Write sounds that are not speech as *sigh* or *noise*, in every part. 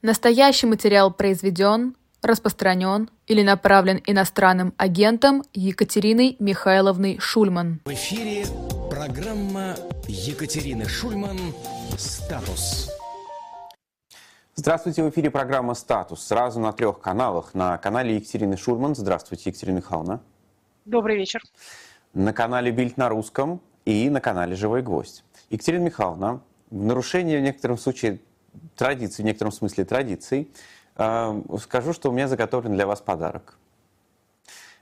Настоящий материал произведен, распространен или направлен иностранным агентом Екатериной Михайловной Шульман. В эфире программа Екатерины Шульман «Статус». Здравствуйте, в эфире программа «Статус». Сразу на трех каналах. На канале Екатерины Шульман. Здравствуйте, Екатерина Михайловна. Добрый вечер. На канале «Бильд на русском» и на канале «Живой гвоздь». Екатерина Михайловна, в нарушение в некотором случае традиций, в некотором смысле традиций, э, скажу, что у меня заготовлен для вас подарок.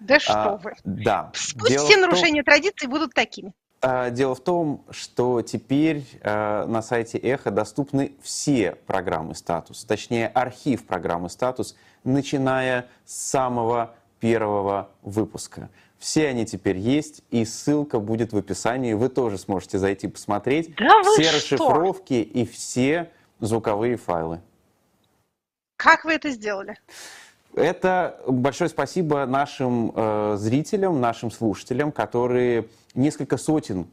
Да что а, вы. Да. Пусть Дело все нарушения том, традиций будут такими. А, дело в том, что теперь а, на сайте Эхо доступны все программы «Статус», точнее архив программы «Статус», начиная с самого первого выпуска. Все они теперь есть, и ссылка будет в описании. Вы тоже сможете зайти посмотреть. Да все что? расшифровки и все звуковые файлы. Как вы это сделали? Это большое спасибо нашим э, зрителям, нашим слушателям, которые несколько сотен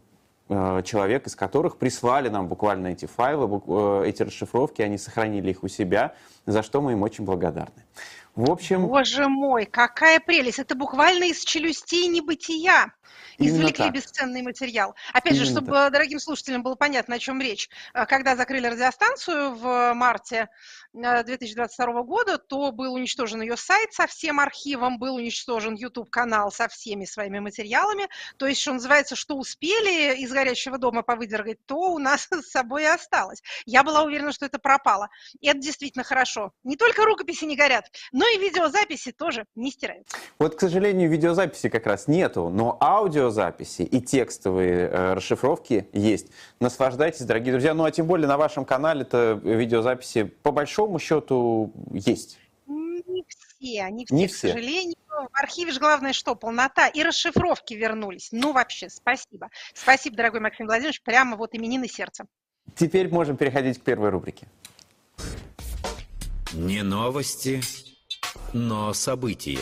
э, человек, из которых прислали нам буквально эти файлы, э, эти расшифровки, они сохранили их у себя, за что мы им очень благодарны. В общем... Боже мой, какая прелесть! Это буквально из челюстей небытия извлекли бесценный материал. Опять Именно же, чтобы так. дорогим слушателям было понятно, о чем речь. Э, когда закрыли радиостанцию в марте 2022 э, года, то был уничтожен ее сайт со всем архивом, был уничтожен YouTube-канал со всеми своими материалами. То есть, что называется, что успели из горящего дома повыдергать, то у нас *laughs* с собой и осталось. Я была уверена, что это пропало. И это действительно хорошо. Не только рукописи не горят, но и видеозаписи тоже не стираются. Вот, к сожалению, видеозаписи как раз нету, но аудиозаписи и текстовые э, расшифровки есть. Наслаждайтесь, дорогие друзья. Ну, а тем более на вашем канале это видеозаписи по большому счету есть. Не все, не все, не к все. сожалению. В архиве же главное что? Полнота. И расшифровки вернулись. Ну, вообще, спасибо. Спасибо, дорогой Максим Владимирович, прямо вот именины сердца. Теперь можем переходить к первой рубрике. Не новости, но события.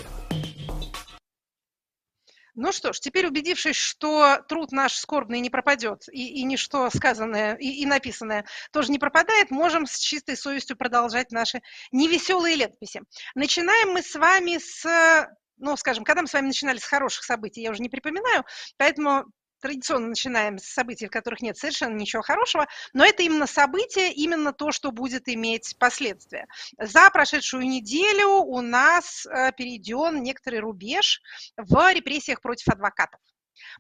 Ну что ж, теперь убедившись, что труд наш скорбный не пропадет, и, и ничто сказанное и, и написанное тоже не пропадает, можем с чистой совестью продолжать наши невеселые летописи. Начинаем мы с вами с ну, скажем, когда мы с вами начинали с хороших событий, я уже не припоминаю, поэтому традиционно начинаем с событий, в которых нет совершенно ничего хорошего, но это именно событие, именно то, что будет иметь последствия. За прошедшую неделю у нас э, перейден некоторый рубеж в репрессиях против адвокатов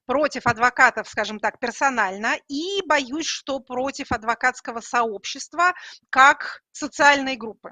против адвокатов, скажем так, персонально, и боюсь, что против адвокатского сообщества как социальной группы.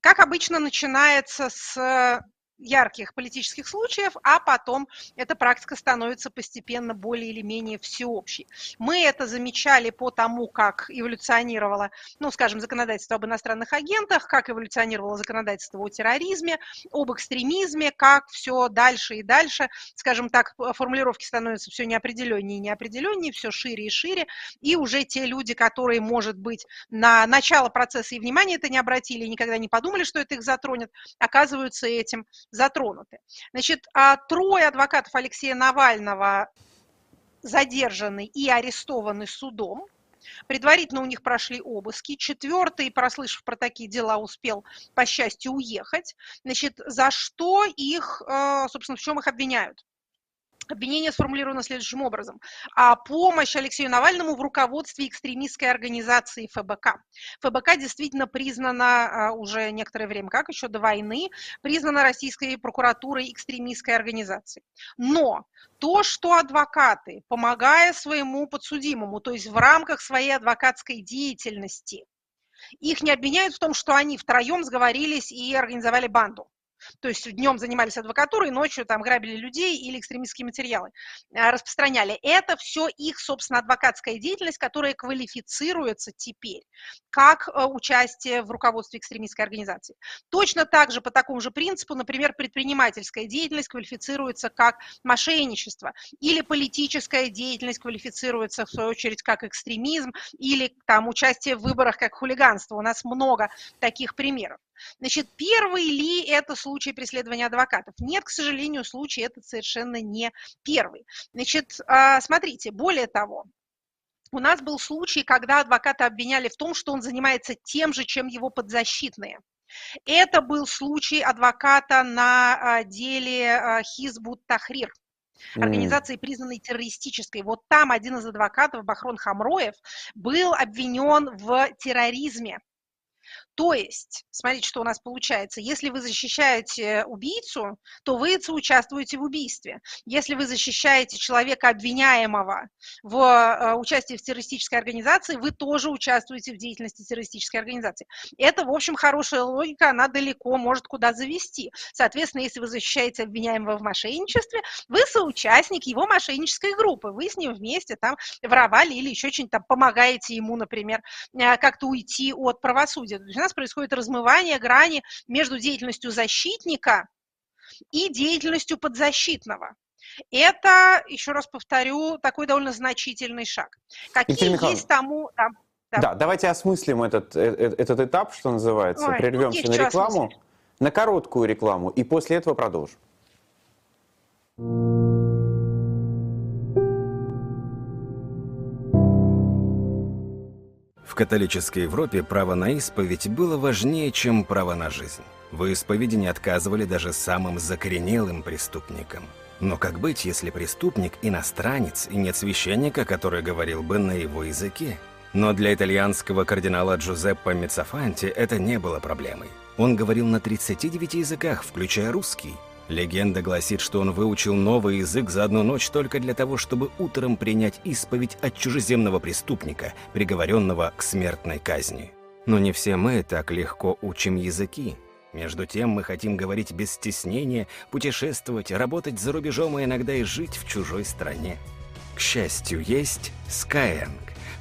Как обычно, начинается с ярких политических случаев, а потом эта практика становится постепенно более или менее всеобщей. Мы это замечали по тому, как эволюционировало, ну, скажем, законодательство об иностранных агентах, как эволюционировало законодательство о терроризме, об экстремизме, как все дальше и дальше, скажем так, формулировки становятся все неопределеннее и неопределеннее, все шире и шире, и уже те люди, которые, может быть, на начало процесса и внимания это не обратили, никогда не подумали, что это их затронет, оказываются этим затронуты. Значит, а трое адвокатов Алексея Навального задержаны и арестованы судом. Предварительно у них прошли обыски. Четвертый, прослышав про такие дела, успел, по счастью, уехать. Значит, за что их, э, собственно, в чем их обвиняют? Обвинение сформулировано следующим образом. А помощь Алексею Навальному в руководстве экстремистской организации ФБК. ФБК действительно признана а, уже некоторое время, как еще до войны, признана российской прокуратурой экстремистской организацией. Но то, что адвокаты, помогая своему подсудимому, то есть в рамках своей адвокатской деятельности, их не обвиняют в том, что они втроем сговорились и организовали банду. То есть днем занимались адвокатурой, ночью там грабили людей или экстремистские материалы а, распространяли. Это все их, собственно, адвокатская деятельность, которая квалифицируется теперь как э, участие в руководстве экстремистской организации. Точно так же, по такому же принципу, например, предпринимательская деятельность квалифицируется как мошенничество или политическая деятельность квалифицируется, в свою очередь, как экстремизм или там участие в выборах как хулиганство. У нас много таких примеров. Значит, первый ли это случай преследования адвокатов? Нет, к сожалению, случай этот совершенно не первый. Значит, а, смотрите, более того, у нас был случай, когда адвоката обвиняли в том, что он занимается тем же, чем его подзащитные. Это был случай адвоката на деле Хизбут Тахрир организации, признанной террористической. Вот там один из адвокатов, Бахрон Хамроев, был обвинен в терроризме. То есть, смотрите, что у нас получается. Если вы защищаете убийцу, то вы участвуете в убийстве. Если вы защищаете человека обвиняемого в э, участии в террористической организации, вы тоже участвуете в деятельности террористической организации. Это, в общем, хорошая логика, она далеко может куда завести. Соответственно, если вы защищаете обвиняемого в мошенничестве, вы соучастник его мошеннической группы. Вы с ним вместе там воровали или еще что-нибудь там помогаете ему, например, э, как-то уйти от правосудия. Нас происходит размывание грани между деятельностью защитника и деятельностью подзащитного. Это, еще раз повторю, такой довольно значительный шаг. Какие есть тому... Да, да. да, давайте осмыслим этот, э, э, этот этап, что называется. Ой, Прервемся на рекламу, на короткую рекламу, и после этого продолжим. Католической Европе право на исповедь было важнее, чем право на жизнь. В не отказывали даже самым закоренелым преступникам. Но как быть, если преступник иностранец и нет священника, который говорил бы на его языке? Но для итальянского кардинала Джузеппе Мецафанти это не было проблемой. Он говорил на 39 языках, включая русский, Легенда гласит, что он выучил новый язык за одну ночь только для того, чтобы утром принять исповедь от чужеземного преступника, приговоренного к смертной казни. Но не все мы так легко учим языки. Между тем мы хотим говорить без стеснения, путешествовать, работать за рубежом и иногда и жить в чужой стране. К счастью, есть Skyeng,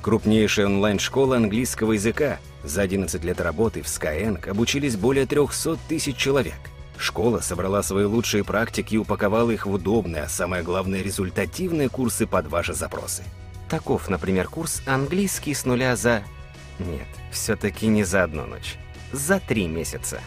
крупнейшая онлайн-школа английского языка. За 11 лет работы в Skyeng обучились более 300 тысяч человек – Школа собрала свои лучшие практики и упаковала их в удобные, а самое главное, результативные курсы под ваши запросы. Таков, например, курс «Английский с нуля за...» Нет, все-таки не за одну ночь. За три месяца.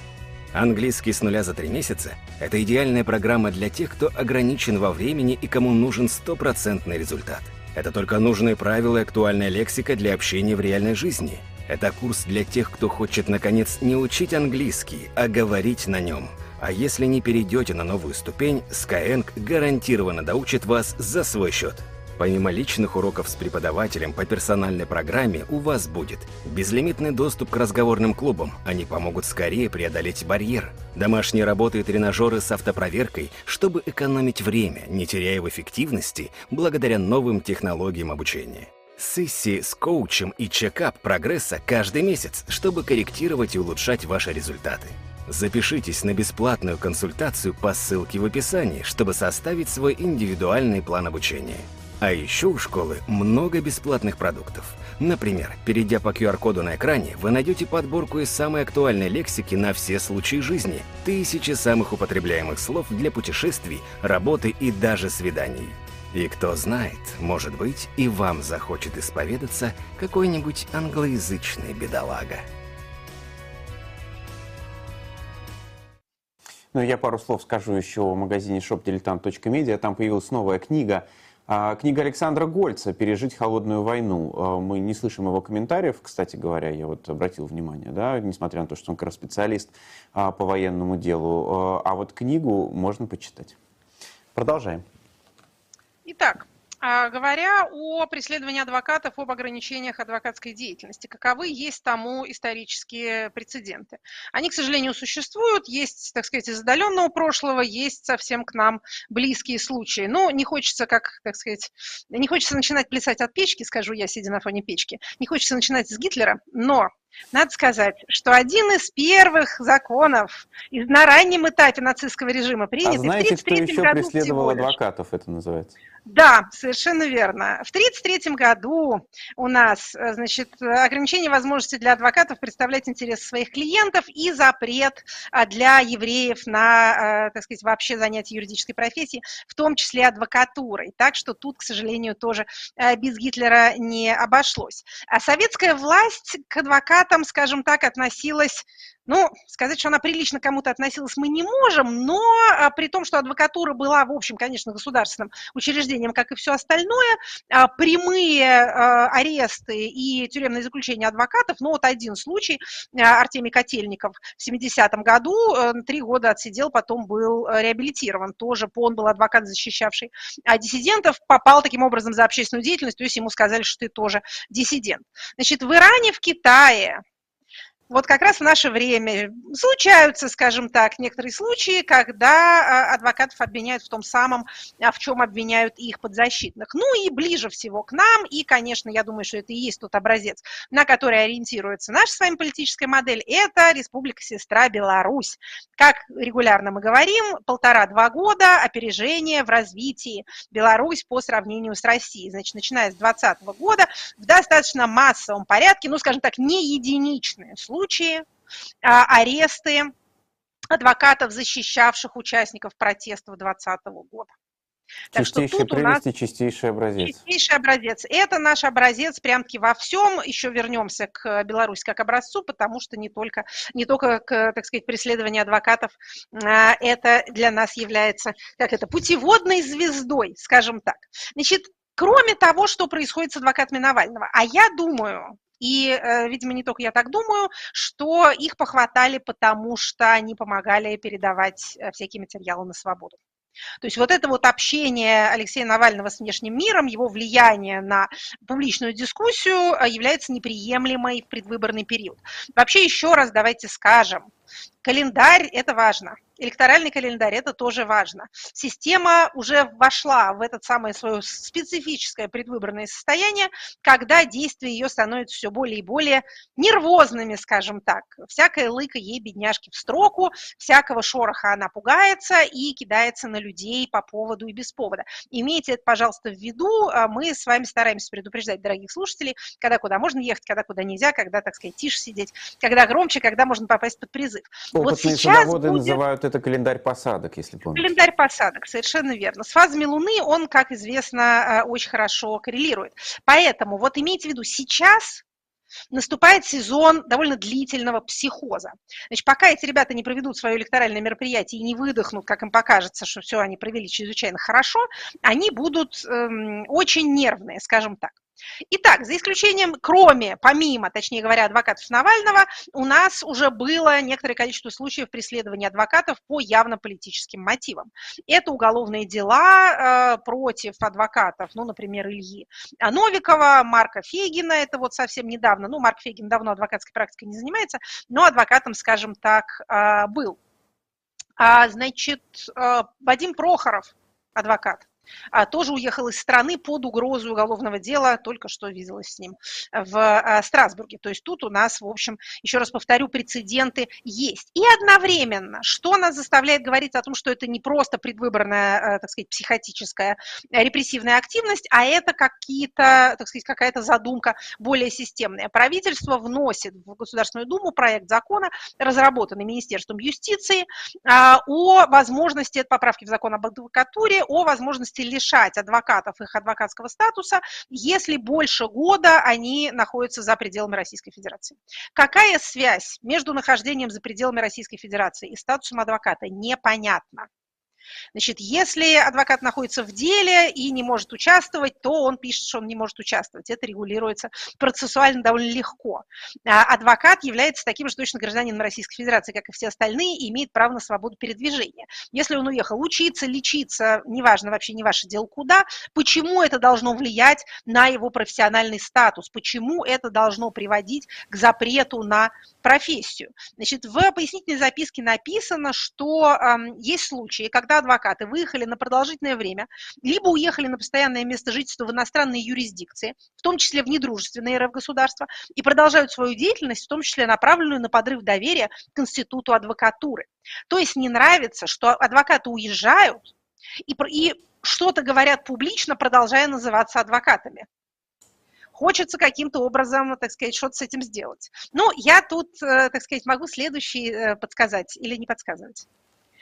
Английский с нуля за три месяца – это идеальная программа для тех, кто ограничен во времени и кому нужен стопроцентный результат. Это только нужные правила и актуальная лексика для общения в реальной жизни. Это курс для тех, кто хочет, наконец, не учить английский, а говорить на нем – а если не перейдете на новую ступень, Skyeng гарантированно доучит вас за свой счет. Помимо личных уроков с преподавателем по персональной программе у вас будет безлимитный доступ к разговорным клубам. Они помогут скорее преодолеть барьер. Домашние работы и тренажеры с автопроверкой, чтобы экономить время, не теряя в эффективности, благодаря новым технологиям обучения. Сессии с коучем и чекап прогресса каждый месяц, чтобы корректировать и улучшать ваши результаты. Запишитесь на бесплатную консультацию по ссылке в описании, чтобы составить свой индивидуальный план обучения. А еще у школы много бесплатных продуктов. Например, перейдя по QR-коду на экране, вы найдете подборку из самой актуальной лексики на все случаи жизни, тысячи самых употребляемых слов для путешествий, работы и даже свиданий. И кто знает, может быть, и вам захочет исповедаться какой-нибудь англоязычный бедолага. Ну, я пару слов скажу еще о магазине shopdiletant.media. Там появилась новая книга. А, книга Александра Гольца «Пережить холодную войну». А, мы не слышим его комментариев, кстати говоря, я вот обратил внимание, да, несмотря на то, что он как раз специалист а, по военному делу. А вот книгу можно почитать. Продолжаем. Итак, говоря о преследовании адвокатов, об ограничениях адвокатской деятельности, каковы есть тому исторические прецеденты? Они, к сожалению, существуют, есть, так сказать, из отдаленного прошлого, есть совсем к нам близкие случаи. Но не хочется, как, так сказать, не хочется начинать плясать от печки, скажу я, сидя на фоне печки, не хочется начинать с Гитлера, но надо сказать, что один из первых законов на раннем этапе нацистского режима принятый а знаете, в 1933 году кто еще преследовал адвокатов, это называется? Да, совершенно верно. В 1933 году у нас, э, значит, ограничение возможности для адвокатов представлять интересы своих клиентов и запрет а, для евреев на, э, так сказать, вообще занятие юридической профессией, в том числе адвокатурой. Так что тут, к сожалению, тоже э, без Гитлера не обошлось. А советская власть к адвокатам, скажем так, относилась Ну, сказать, что она прилично кому-то относилась, мы не можем, но а, при том, что адвокатура была, в общем, конечно, государственным учреждением, как и все остальное, а, прямые а, аресты и тюремные заключения адвокатов, ну, вот один случай, Артемий Котельников в 70-м году а, три года отсидел, потом был реабилитирован, тоже он был адвокат, защищавший а диссидентов, попал таким образом за общественную деятельность, то есть ему сказали, что ты тоже диссидент. Значит, в Иране, в Китае, вот как раз в наше время случаются, скажем так, некоторые случаи, когда а, адвокатов обвиняют в том самом, а, в чем обвиняют их подзащитных. Ну и ближе всего к нам, и, конечно, я думаю, что это и есть тот образец, на который ориентируется наша с вами политическая модель, это Республика-сестра Беларусь. Как регулярно мы говорим, полтора-два года опережение в развитии Беларусь по сравнению с Россией. Значит, начиная с 2020 года в достаточно массовом порядке, ну, скажем так, не единичные случаи, случаи, а, аресты адвокатов, защищавших участников протестов 2020 года. Так чистейший что тут у нас чистейший образец. Чистейший образец. Это наш образец прям-таки во всем. Еще вернемся к Беларуси как образцу, потому что не только, не только к, так сказать, преследованию адвокатов а, это для нас является, как это, путеводной звездой, скажем так. Значит, кроме того, что происходит с адвокатами Навального, а я думаю, и, э, видимо, не только я так думаю, что их похватали, потому что они помогали передавать э, всякие материалы на свободу. То есть вот это вот общение Алексея Навального с внешним миром, его влияние на публичную дискуссию э, является неприемлемой в предвыборный период. Вообще еще раз давайте скажем, календарь – это важно – электоральный календарь, это тоже важно. Система уже вошла в это самое свое специфическое предвыборное состояние, когда действия ее становятся все более и более нервозными, скажем так. Всякая лыка ей, бедняжки, в строку, всякого шороха она пугается и кидается на людей по поводу и без повода. Имейте это, пожалуйста, в виду. А мы с вами стараемся предупреждать дорогих слушателей, когда куда можно ехать, когда куда нельзя, когда, так сказать, тише сидеть, когда громче, когда можно попасть под призыв. Опытные вот сейчас будет... называют это календарь посадок, если помните. Календарь посадок, совершенно верно. С фазами Луны он, как известно, э, очень хорошо коррелирует. Поэтому вот имейте в виду, сейчас наступает сезон довольно длительного психоза. Значит, пока эти ребята не проведут свое электоральное мероприятие и не выдохнут, как им покажется, что все они провели чрезвычайно хорошо, они будут эм, очень нервные, скажем так. Итак, за исключением, кроме, помимо, точнее говоря, адвокатов Навального, у нас уже было некоторое количество случаев преследования адвокатов по явно политическим мотивам. Это уголовные дела э, против адвокатов, ну, например, Ильи Новикова, Марка Фегина, это вот совсем недавно, ну, Марк Фегин давно адвокатской практикой не занимается, но адвокатом, скажем так, э, был. А, значит, э, Вадим Прохоров, адвокат, тоже уехал из страны под угрозу уголовного дела, только что виделась с ним в а, Страсбурге. То есть тут у нас, в общем, еще раз повторю, прецеденты есть. И одновременно, что нас заставляет говорить о том, что это не просто предвыборная, а, так сказать, психотическая репрессивная активность, а это какие-то, так сказать, какая-то задумка более системная. Правительство вносит в Государственную Думу проект закона, разработанный Министерством юстиции, о возможности, это поправки в закон об адвокатуре, о возможности возможности лишать адвокатов их адвокатского статуса, если больше года они находятся за пределами Российской Федерации. Какая связь между нахождением за пределами Российской Федерации и статусом адвоката, непонятно. Значит, если адвокат находится в деле и не может участвовать, то он пишет, что он не может участвовать. Это регулируется процессуально довольно легко. А адвокат является таким же точно гражданином Российской Федерации, как и все остальные, и имеет право на свободу передвижения. Если он уехал учиться, лечиться, неважно, вообще не ваше дело куда, почему это должно влиять на его профессиональный статус, почему это должно приводить к запрету на профессию. Значит, в пояснительной записке написано, что э, есть случаи, когда адвокаты выехали на продолжительное время, либо уехали на постоянное место жительства в иностранные юрисдикции, в том числе в недружественные РФ-государства, и продолжают свою деятельность, в том числе направленную на подрыв доверия к институту адвокатуры. То есть не нравится, что адвокаты уезжают и, и что-то говорят публично, продолжая называться адвокатами хочется каким-то образом, так сказать, что-то с этим сделать. Ну, я тут, э, так сказать, могу следующий э, подсказать или не подсказывать.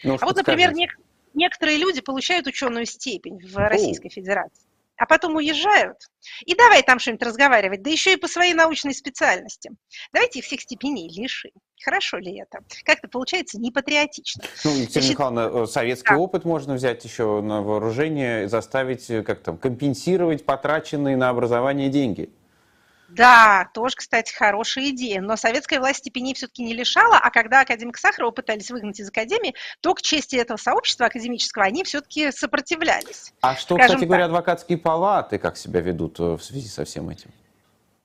Ну, а вот, например, нек- некоторые люди получают ученую степень в Российской Федерации. а потом уезжают, и давай там что-нибудь разговаривать, да еще и по своей научной специальности. Давайте их всех степеней лишим. Хорошо ли это? Как-то получается непатриотично. Ну, Екатерина Значит, Михайловна, э, советский да. опыт можно взять еще на вооружение, заставить э, как там, компенсировать потраченные на образование деньги. Да, тоже, кстати, хорошая идея. Но советская власть степеней все-таки не лишала, а когда академика Сахарова пытались выгнать из академии, то к чести этого сообщества академического они все-таки сопротивлялись. А что, Скажем кстати так. говоря, адвокатские палаты как себя ведут э, в связи со всем этим?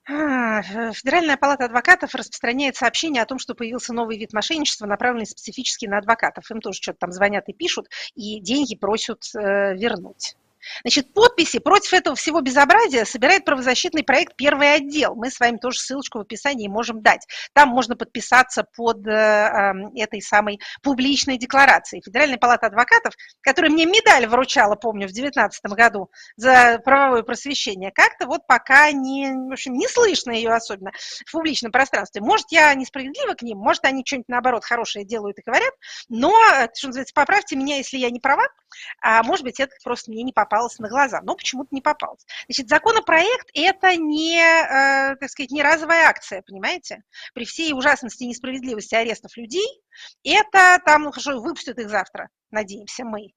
А, Федеральная палата адвокатов распространяет сообщение о том, что появился новый вид мошенничества, направленный специфически на адвокатов. Им тоже что-то там звонят и пишут, и деньги просят э, вернуть. Значит, подписи против этого всего безобразия собирает правозащитный проект «Первый отдел». Мы с вами тоже ссылочку в описании можем дать. Там можно подписаться под э, эм, этой самой публичной декларацией. Федеральная палата адвокатов, которая мне медаль вручала, помню, в 2019 году за правовое просвещение, как-то вот пока не, в общем, не слышно ее особенно в публичном пространстве. Может, я несправедлива к ним, может, они что-нибудь, наоборот, хорошее делают и говорят, но, что называется, поправьте меня, если я не права, а может быть, это просто мне не попало попалась на глаза, но почему-то не попалась. Значит, законопроект – это не, э, так сказать, не разовая акция, понимаете? При всей ужасности и несправедливости арестов людей, это там, ну хорошо, выпустят их завтра, надеемся мы.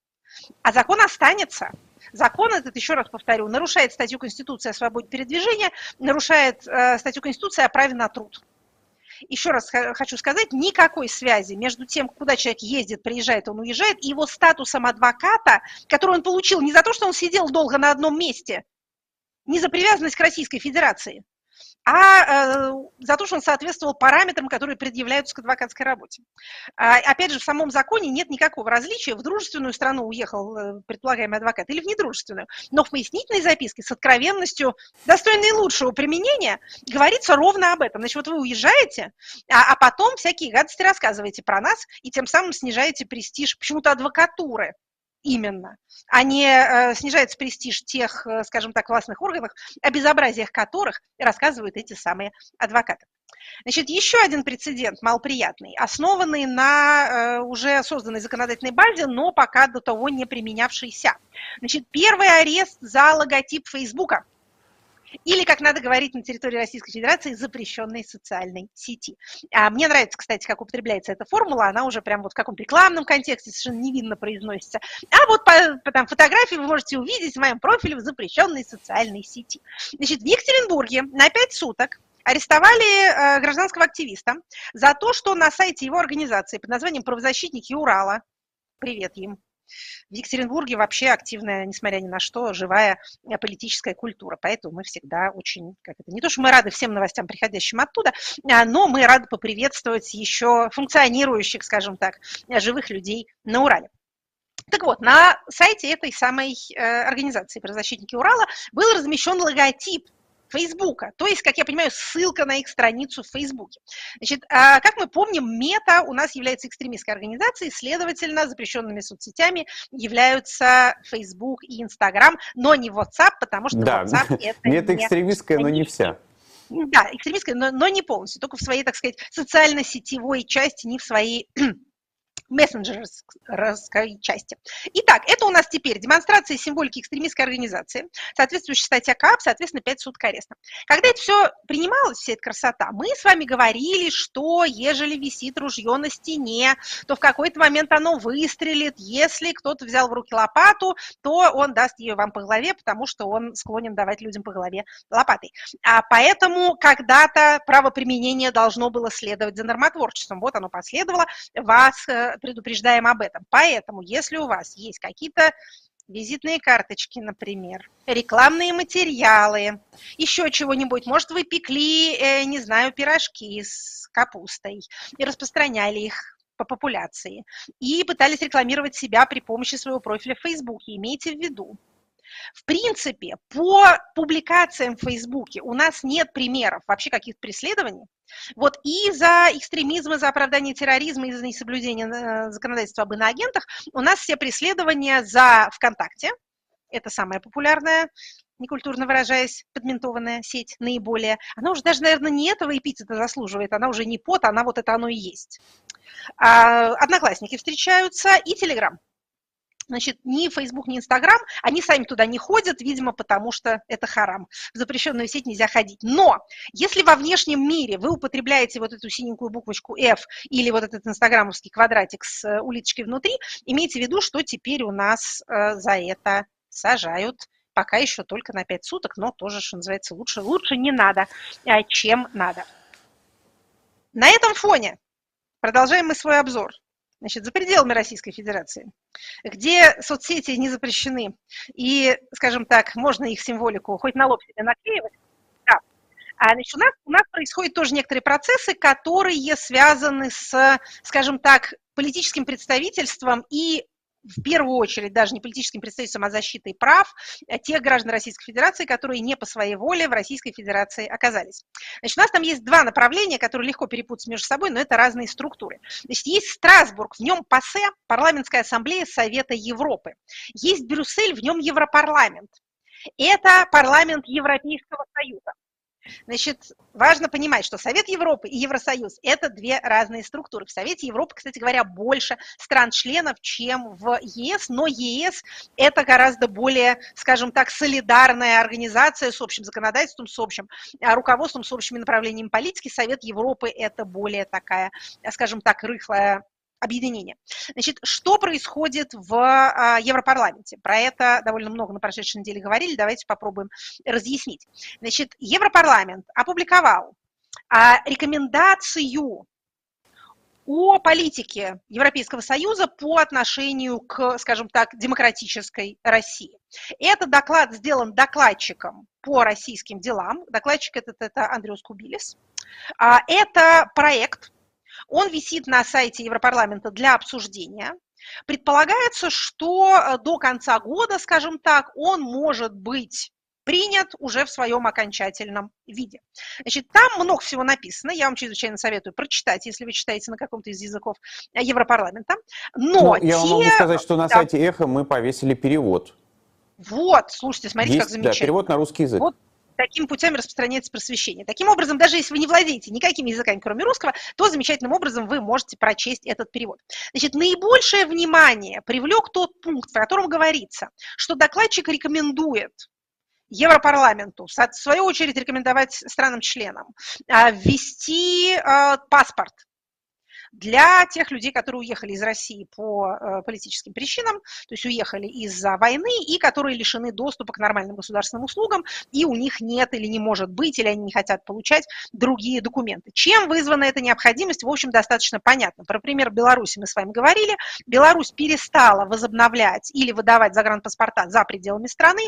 А закон останется. Закон этот, еще раз повторю, нарушает статью Конституции о свободе передвижения, нарушает э, статью Конституции о праве на труд еще раз хочу сказать, никакой связи между тем, куда человек ездит, приезжает, он уезжает, и его статусом адвоката, который он получил не за то, что он сидел долго на одном месте, не за привязанность к Российской Федерации, а э, за то, что он соответствовал параметрам, которые предъявляются к адвокатской работе. А, опять же, в самом законе нет никакого различия, в дружественную страну уехал э, предполагаемый адвокат или в недружественную, но в пояснительной записке с откровенностью, достойной лучшего применения, говорится ровно об этом. Значит, вот вы уезжаете, а, а потом всякие гадости рассказываете про нас, и тем самым снижаете престиж почему-то адвокатуры именно, а не э, снижается престиж тех, э, скажем так, властных органов, о безобразиях которых рассказывают эти самые адвокаты. Значит, еще один прецедент малоприятный, основанный на э, уже созданной законодательной базе, но пока до того не применявшийся. Значит, первый арест за логотип Фейсбука – или, как надо говорить на территории Российской Федерации, запрещенной социальной сети. А мне нравится, кстати, как употребляется эта формула, она уже прям вот в каком-то рекламном контексте совершенно невинно произносится. А вот по, по там, фотографии вы можете увидеть в моем профиле в запрещенной социальной сети. Значит, в Екатеринбурге на 5 суток арестовали э, гражданского активиста за то, что на сайте его организации под названием «Правозащитники Урала», привет им, в Екатеринбурге вообще активная, несмотря ни на что, живая э, политическая культура. Поэтому мы всегда очень, как это, не то, что мы рады всем новостям, приходящим оттуда, а, но мы рады поприветствовать еще функционирующих, скажем так, живых людей на Урале. Так вот, на сайте этой самой э, организации «Правозащитники Урала» был размещен логотип Фейсбука. То есть, как я понимаю, ссылка на их страницу в Фейсбуке. Значит, а, как мы помним, Мета у нас является экстремистской организацией, следовательно, запрещенными соцсетями являются Facebook и Instagram, но не WhatsApp, потому что да. WhatsApp это Мета экстремистская, но не вся. Да, экстремистская, но, но не полностью, только в своей, так сказать, социально-сетевой части, не в своей мессенджерской части. Итак, это у нас теперь демонстрация символики экстремистской организации, соответствующая статья КАП, соответственно, 5 суток ареста. Когда это все принималось, вся эта красота, мы с вами говорили, что ежели висит ружье на стене, то в какой-то момент оно выстрелит. Если кто-то взял в руки лопату, то он даст ее вам по голове, потому что он склонен давать людям по голове лопатой. А поэтому когда-то правоприменение должно было следовать за нормотворчеством. Вот оно последовало. Вас э, предупреждаем об этом. Поэтому, если у вас есть какие-то визитные карточки, например, рекламные материалы, еще чего-нибудь. Может, вы пекли, э, не знаю, пирожки с капустой и распространяли их по популяции. И пытались рекламировать себя при помощи своего профиля в Фейсбуке. Имейте в виду, в принципе, по публикациям в Фейсбуке у нас нет примеров вообще каких-то преследований. Вот и за экстремизм, и за оправдание терроризма, и за несоблюдение э, законодательства об иноагентах у нас все преследования за ВКонтакте, это самая популярная некультурно выражаясь, подментованная сеть наиболее, она уже даже, наверное, не этого эпитета заслуживает, она уже не пот, она вот это оно и есть. А, одноклассники встречаются и Телеграм. Значит, ни Facebook, ни Instagram, они сами туда не ходят, видимо, потому что это харам. В запрещенную сеть нельзя ходить. Но если во внешнем мире вы употребляете вот эту синенькую буквочку F или вот этот инстаграмовский квадратик с э, улиточкой внутри, имейте в виду, что теперь у нас э, за это сажают пока еще только на 5 суток, но тоже, что называется, лучше, лучше не надо, а чем надо. На этом фоне продолжаем мы свой обзор значит, за пределами Российской Федерации, где соцсети не запрещены, и, скажем так, можно их символику хоть на лоб себе наклеивать, да. А, значит, у, нас, у нас происходят тоже некоторые процессы, которые связаны с, скажем так, политическим представительством и в первую очередь даже не политическим представительством, а защитой прав тех граждан Российской Федерации, которые не по своей воле в Российской Федерации оказались. Значит, у нас там есть два направления, которые легко перепутать между собой, но это разные структуры. Значит, есть Страсбург, в нем ПАСЕ, Парламентская ассамблея Совета Европы. Есть Брюссель, в нем Европарламент. Это парламент Европейского Союза. Значит, важно понимать, что Совет Европы и Евросоюз – это две разные структуры. В Совете Европы, кстати говоря, больше стран-членов, чем в ЕС, но ЕС – это гораздо более, скажем так, солидарная организация с общим законодательством, с общим а, руководством, с общими направлениями политики. Совет Европы – это более такая, скажем так, рыхлая объединения. Значит, что происходит в а, Европарламенте? Про это довольно много на прошедшей неделе говорили, давайте попробуем разъяснить. Значит, Европарламент опубликовал а, рекомендацию о политике Европейского Союза по отношению к, скажем так, демократической России. Этот доклад сделан докладчиком по российским делам. Докладчик этот это Андреус Кубилис. А, это проект, он висит на сайте Европарламента для обсуждения. Предполагается, что э, до конца года, скажем так, он может быть принят уже в своем окончательном виде. Значит, там много всего написано, я вам чрезвычайно советую прочитать, если вы читаете на каком-то из языков э, Европарламента. Но, я те... вам могу сказать, что на да. сайте Эхо мы повесили перевод. Вот, слушайте, смотрите, Есть, как замечательно. Да, перевод на русский язык. Вот такими путями распространяется просвещение. Таким образом, даже если вы не владеете никакими языками, кроме русского, то замечательным образом вы можете прочесть этот перевод. Значит, наибольшее внимание привлек тот пункт, в котором говорится, что докладчик рекомендует Европарламенту, в свою очередь рекомендовать странам-членам, а, ввести а, паспорт для тех людей, которые уехали из России по э, политическим причинам, то есть уехали из-за войны и которые лишены доступа к нормальным государственным услугам, и у них нет или не может быть, или они не хотят получать другие документы. Чем вызвана эта необходимость, в общем, достаточно понятно. Про пример Беларуси мы с вами говорили. Беларусь перестала возобновлять или выдавать загранпаспорта за пределами страны.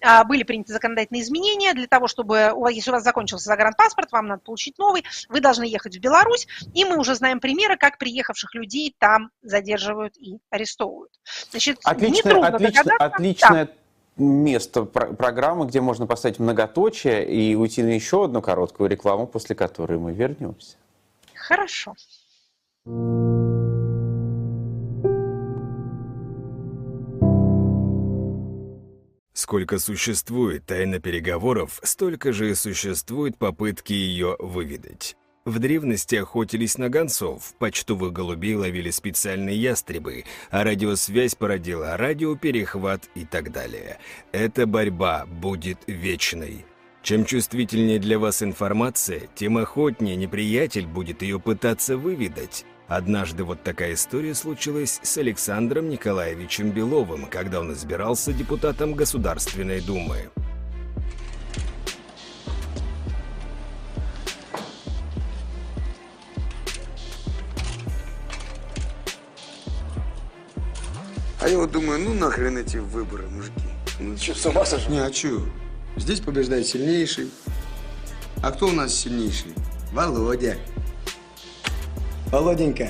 А, были приняты законодательные изменения для того, чтобы, если у вас закончился загранпаспорт, вам надо получить новый, вы должны ехать в Беларусь, и мы уже знаем примеры, примеры, как приехавших людей там задерживают и арестовывают. Значит, отличное, отлично, отличное да. место программы, где можно поставить многоточие и уйти на еще одну короткую рекламу, после которой мы вернемся. Хорошо. Сколько существует тайна переговоров, столько же и существует попытки ее выведать. В древности охотились на гонцов, почтовых голубей ловили специальные ястребы, а радиосвязь породила радиоперехват и так далее. Эта борьба будет вечной. Чем чувствительнее для вас информация, тем охотнее неприятель будет ее пытаться выведать. Однажды вот такая история случилась с Александром Николаевичем Беловым, когда он избирался депутатом Государственной Думы. А я вот думаю, ну нахрен эти выборы, мужики. Ну что, с ума сошел? Не, а что? Здесь побеждает сильнейший. А кто у нас сильнейший? Володя. Володенька,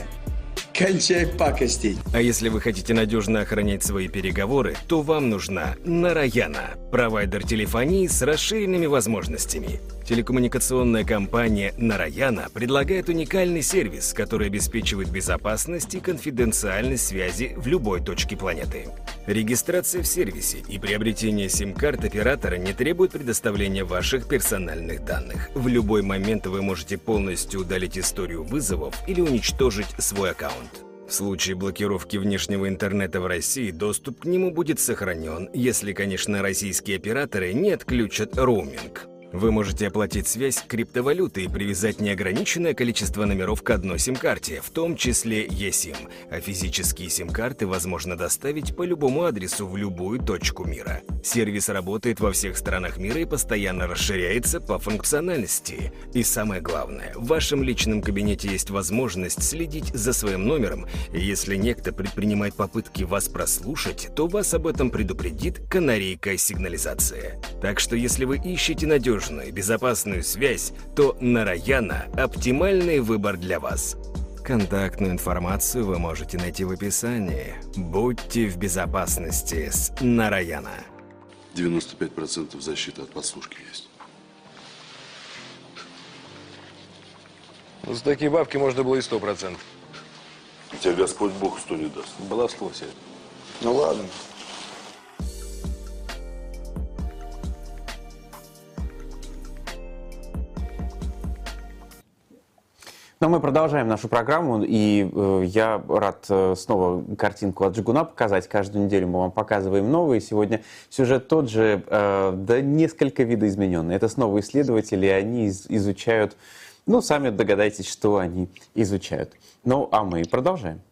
кончай пакостей. А если вы хотите надежно охранять свои переговоры, то вам нужна Нараяна, провайдер телефонии с расширенными возможностями. Телекоммуникационная компания Нараяна предлагает уникальный сервис, который обеспечивает безопасность и конфиденциальность связи в любой точке планеты. Регистрация в сервисе и приобретение сим-карт оператора не требует предоставления ваших персональных данных. В любой момент вы можете полностью удалить историю вызовов или уничтожить свой аккаунт. В случае блокировки внешнего интернета в России доступ к нему будет сохранен, если, конечно, российские операторы не отключат роуминг. Вы можете оплатить связь криптовалютой и привязать неограниченное количество номеров к одной сим-карте, в том числе eSIM, а физические сим-карты возможно доставить по любому адресу в любую точку мира. Сервис работает во всех странах мира и постоянно расширяется по функциональности. И самое главное, в вашем личном кабинете есть возможность следить за своим номером, и если некто предпринимает попытки вас прослушать, то вас об этом предупредит канарейка сигнализация. Так что если вы ищете надежный надежную и безопасную связь, то Нараяна – оптимальный выбор для вас. Контактную информацию вы можете найти в описании. Будьте в безопасности с Нараяна. 95% защиты от подслушки есть. За такие бабки можно было и 100%. Тебе Господь Бог сто не даст. Баловство все. Ну ладно. Но мы продолжаем нашу программу, и э, я рад э, снова картинку от Джигуна показать. Каждую неделю мы вам показываем новые. Сегодня сюжет тот же, э, да несколько видоизмененный. Это снова исследователи, они из, изучают, ну, сами догадайтесь, что они изучают. Ну, а мы продолжаем.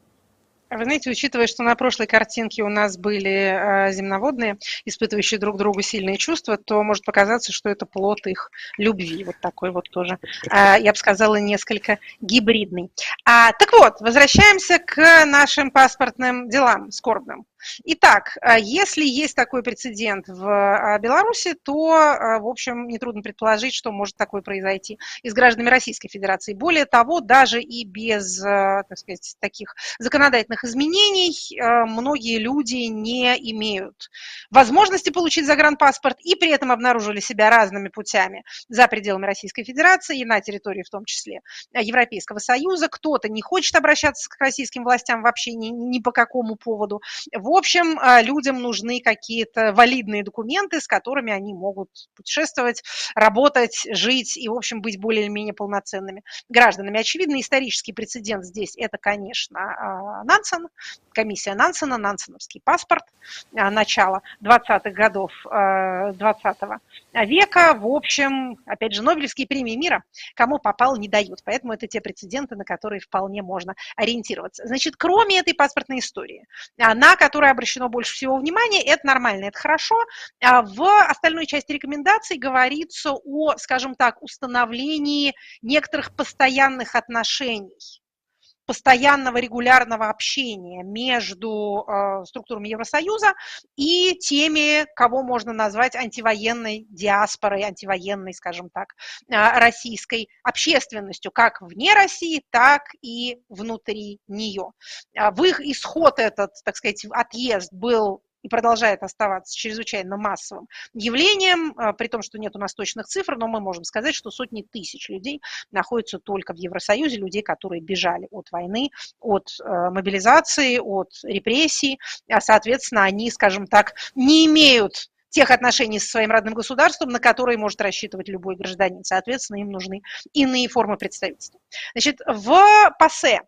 Вы знаете, учитывая, что на прошлой картинке у нас были э, земноводные, испытывающие друг другу сильные чувства, то может показаться, что это плод их любви. Вот такой вот тоже, э, я бы сказала, несколько гибридный. А, так вот, возвращаемся к нашим паспортным делам скорбным. Итак, э, если есть такой прецедент в э, Беларуси, то, э, в общем, нетрудно предположить, что может такое произойти и с гражданами Российской Федерации. Более того, даже и без, так сказать, таких законодательных изменений многие люди не имеют возможности получить загранпаспорт и при этом обнаружили себя разными путями за пределами Российской Федерации и на территории в том числе Европейского Союза. Кто-то не хочет обращаться к российским властям вообще ни, ни по какому поводу. В общем, а, людям нужны какие-то валидные документы, с которыми они могут путешествовать, работать, жить и, в общем, быть более-менее полноценными гражданами. Очевидно, исторический прецедент здесь – это, конечно, а, Нансен, комиссия Нансена, Нансеновский паспорт а, начала 20-х годов 20 века. В общем, опять же, Нобелевские премии мира кому попал не дают. Поэтому это те прецеденты, на которые вполне можно ориентироваться. Значит, кроме этой паспортной истории, на которую которое обращено больше всего внимания, это нормально, это хорошо. А в остальной части рекомендаций говорится о, скажем так, установлении некоторых постоянных отношений постоянного регулярного общения между э, структурами Евросоюза и теми, кого можно назвать антивоенной диаспорой, антивоенной, скажем так, э, российской общественностью, как вне России, так и внутри нее. А в их исход этот, так сказать, отъезд был и продолжает оставаться чрезвычайно массовым явлением, а, при том, что нет у нас точных цифр, но мы можем сказать, что сотни тысяч людей находятся только в Евросоюзе, людей, которые бежали от войны, от а, мобилизации, от репрессий, а, соответственно, они, скажем так, не имеют тех отношений со своим родным государством, на которые может рассчитывать любой гражданин. Соответственно, им нужны иные формы представительства. Значит, в ПАСЕ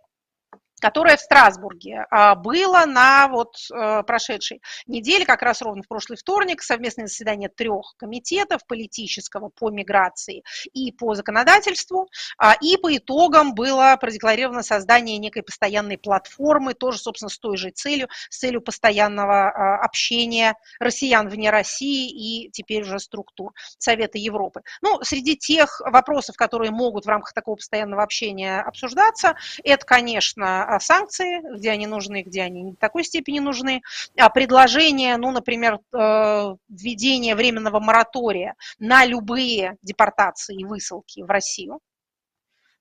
которое в Страсбурге а, было на вот э, прошедшей неделе, как раз ровно в прошлый вторник, совместное заседание трех комитетов политического по миграции и по законодательству, а, и по итогам было продекларировано создание некой постоянной платформы, тоже, собственно, с той же целью, с целью постоянного а, общения россиян вне России и теперь уже структур Совета Европы. Ну, среди тех вопросов, которые могут в рамках такого постоянного общения обсуждаться, это, конечно, санкции, где они нужны, где они не в такой степени нужны. А предложение, ну, например, э, введение временного моратория на любые депортации и высылки в Россию,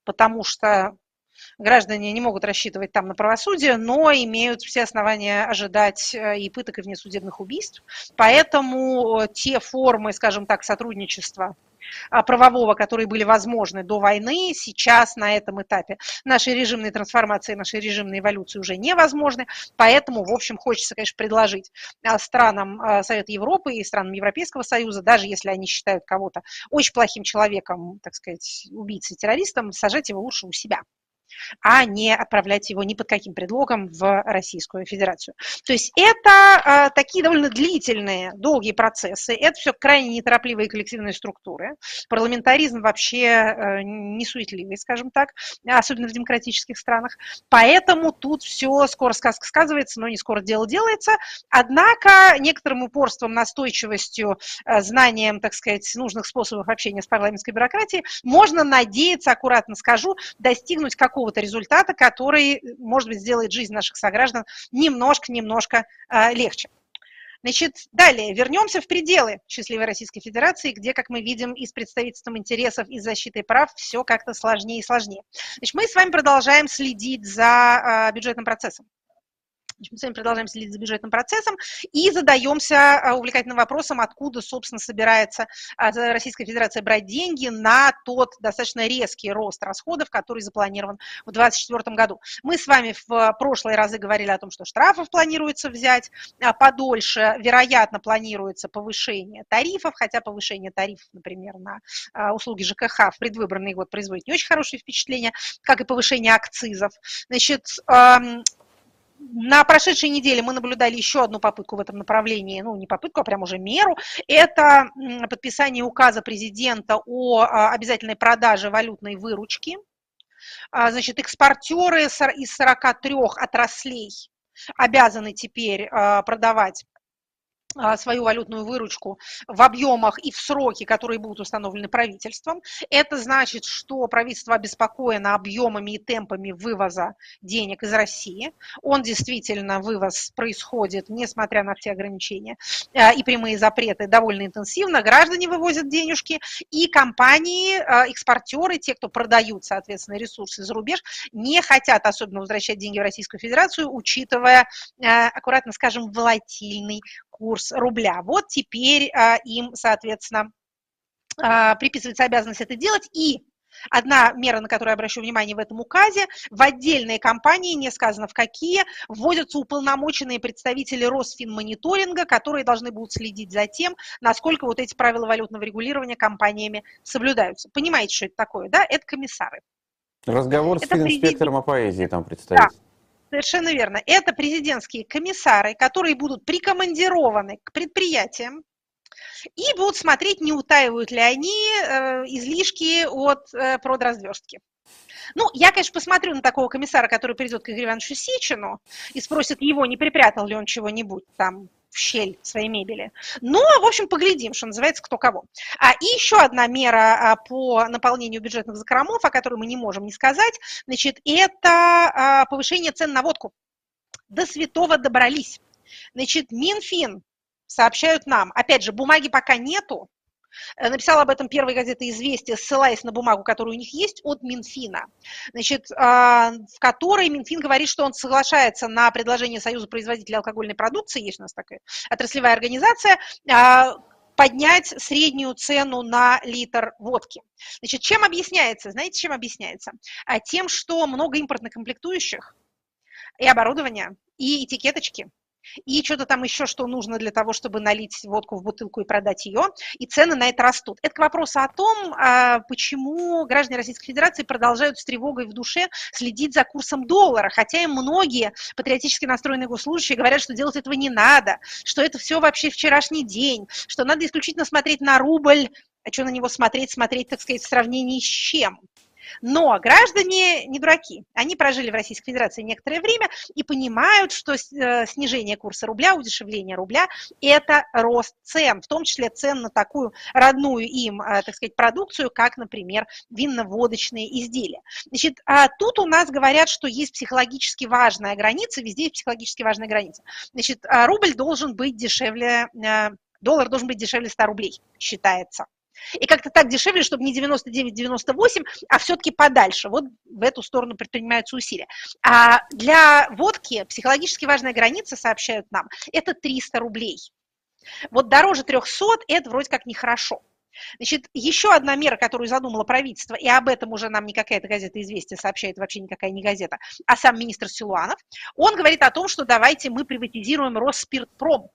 потому что граждане не могут рассчитывать там на правосудие, но имеют все основания ожидать э, и пыток, и внесудебных убийств. Поэтому э, те формы, скажем так, сотрудничества а, правового, которые были возможны до войны, сейчас на этом этапе нашей режимной трансформации, нашей режимной эволюции уже невозможны. Поэтому, в общем, хочется, конечно, предложить а, странам а, Совета Европы и странам Европейского Союза, даже если они считают кого-то очень плохим человеком, так сказать, убийцей, террористом, сажать его лучше у себя а не отправлять его ни под каким предлогом в Российскую Федерацию. То есть это э, такие довольно длительные, долгие процессы, это все крайне неторопливые коллективные структуры. Парламентаризм вообще э, не суетливый, скажем так, особенно в демократических странах. Поэтому тут все скоро сказка сказывается, но не скоро дело делается. Однако некоторым упорством, настойчивостью, э, знанием, так сказать, нужных способов общения с парламентской бюрократией можно надеяться, аккуратно скажу, достигнуть какого-то результата, который, может быть, сделает жизнь наших сограждан немножко-немножко э, легче. Значит, далее вернемся в пределы счастливой Российской Федерации, где, как мы видим, и с представительством интересов, и с защитой прав все как-то сложнее и сложнее. Значит, мы с вами продолжаем следить за э, бюджетным процессом. Мы с вами продолжаем следить за бюджетным процессом и задаемся а, увлекательным вопросом, откуда, собственно, собирается а, Российская Федерация брать деньги на тот достаточно резкий рост расходов, который запланирован в 2024 году. Мы с вами в прошлые разы говорили о том, что штрафов планируется взять а, подольше, вероятно, планируется повышение тарифов, хотя повышение тарифов, например, на услуги ЖКХ в предвыборный год производит не очень хорошее впечатление, как и повышение акцизов. Значит, на прошедшей неделе мы наблюдали еще одну попытку в этом направлении, ну не попытку, а прям уже меру. Это подписание указа президента о а, обязательной продаже валютной выручки. А, значит, экспортеры из 43 отраслей обязаны теперь а, продавать свою валютную выручку в объемах и в сроки, которые будут установлены правительством. Это значит, что правительство обеспокоено объемами и темпами вывоза денег из России. Он действительно, вывоз происходит, несмотря на все ограничения а, и прямые запреты, довольно интенсивно. Граждане вывозят денежки, и компании, а, экспортеры, те, кто продают, соответственно, ресурсы за рубеж, не хотят особенно возвращать деньги в Российскую Федерацию, учитывая, аккуратно скажем, волатильный курс рубля. Вот теперь а, им, соответственно, а, приписывается обязанность это делать. И Одна мера, на которую я обращу внимание в этом указе, в отдельные компании, не сказано в какие, вводятся уполномоченные представители Росфинмониторинга, которые должны будут следить за тем, насколько вот эти правила валютного регулирования компаниями соблюдаются. Понимаете, что это такое, да? Это комиссары. Разговор это с президент... о поэзии там представить. Да. Совершенно верно. Это президентские комиссары, которые будут прикомандированы к предприятиям и будут смотреть, не утаивают ли они э, излишки от э, продразверстки. Ну, я, конечно, посмотрю на такого комиссара, который придет к Игорю Ивановичу Сечину и спросит его, не припрятал ли он чего-нибудь там в щель своей мебели. Ну, в общем, поглядим, что называется, кто кого. А, и еще одна мера а, по наполнению бюджетных закромов, о которой мы не можем не сказать, значит, это а, повышение цен на водку. До святого добрались. Значит, Минфин сообщают нам, опять же, бумаги пока нету, написала об этом первая газета «Известия», ссылаясь на бумагу, которая у них есть, от Минфина, значит, а, в которой Минфин говорит, что он соглашается на предложение Союза производителей алкогольной продукции, есть у нас такая отраслевая организация, а, поднять среднюю цену на литр водки. Значит, чем объясняется? Знаете, чем объясняется? А тем, что много импортных комплектующих и оборудования, и этикеточки – и что-то там еще, что нужно для того, чтобы налить водку в бутылку и продать ее, и цены на это растут. Это к вопросу о том, а, почему граждане Российской Федерации продолжают с тревогой в душе следить за курсом доллара, хотя и многие патриотически настроенные госслужащие говорят, что делать этого не надо, что это все вообще вчерашний день, что надо исключительно смотреть на рубль, а что на него смотреть, смотреть, так сказать, в сравнении с чем. Но граждане не дураки. Они прожили в Российской Федерации некоторое время и понимают, что э, снижение курса рубля, удешевление рубля – это рост цен, в том числе цен на такую родную им, э, так сказать, продукцию, как, например, винно-водочные изделия. Значит, а тут у нас говорят, что есть психологически важная граница, везде есть психологически важная граница. Значит, а рубль должен быть дешевле, э, доллар должен быть дешевле 100 рублей, считается. И как-то так дешевле, чтобы не 99-98, а все-таки подальше. Вот в эту сторону предпринимаются усилия. А для водки психологически важная граница, сообщают нам, это 300 рублей. Вот дороже 300 это вроде как нехорошо. Значит, еще одна мера, которую задумало правительство, и об этом уже нам не какая-то газета «Известия» сообщает, вообще никакая не газета, а сам министр Силуанов, он говорит о том, что давайте мы приватизируем Росспиртпром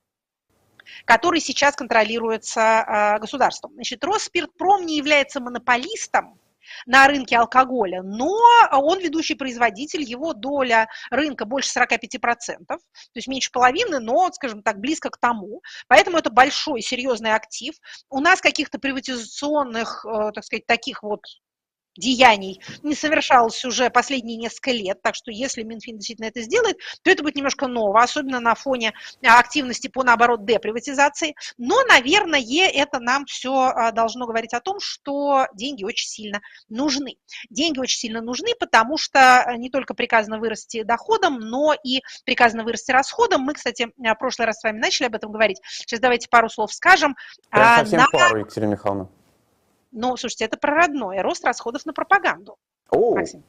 который сейчас контролируется а, государством. Значит, Росспиртпром не является монополистом, на рынке алкоголя, но он ведущий производитель, его доля рынка больше 45%, то есть меньше половины, но, скажем так, близко к тому. Поэтому это большой, серьезный актив. У нас каких-то приватизационных, э, так сказать, таких вот деяний не совершалось уже последние несколько лет, так что если Минфин действительно это сделает, то это будет немножко ново, особенно на фоне а, активности по, наоборот, деприватизации. Но, наверное, это нам все а, должно говорить о том, что деньги очень сильно нужны. Деньги очень сильно нужны, потому что не только приказано вырасти доходом, но и приказано вырасти расходом. Мы, кстати, в прошлый раз с вами начали об этом говорить. Сейчас давайте пару слов скажем. Прям совсем на... пару, Екатерина Михайловна. Но, слушайте, это про родное. Рост расходов на пропаганду. О. Максим.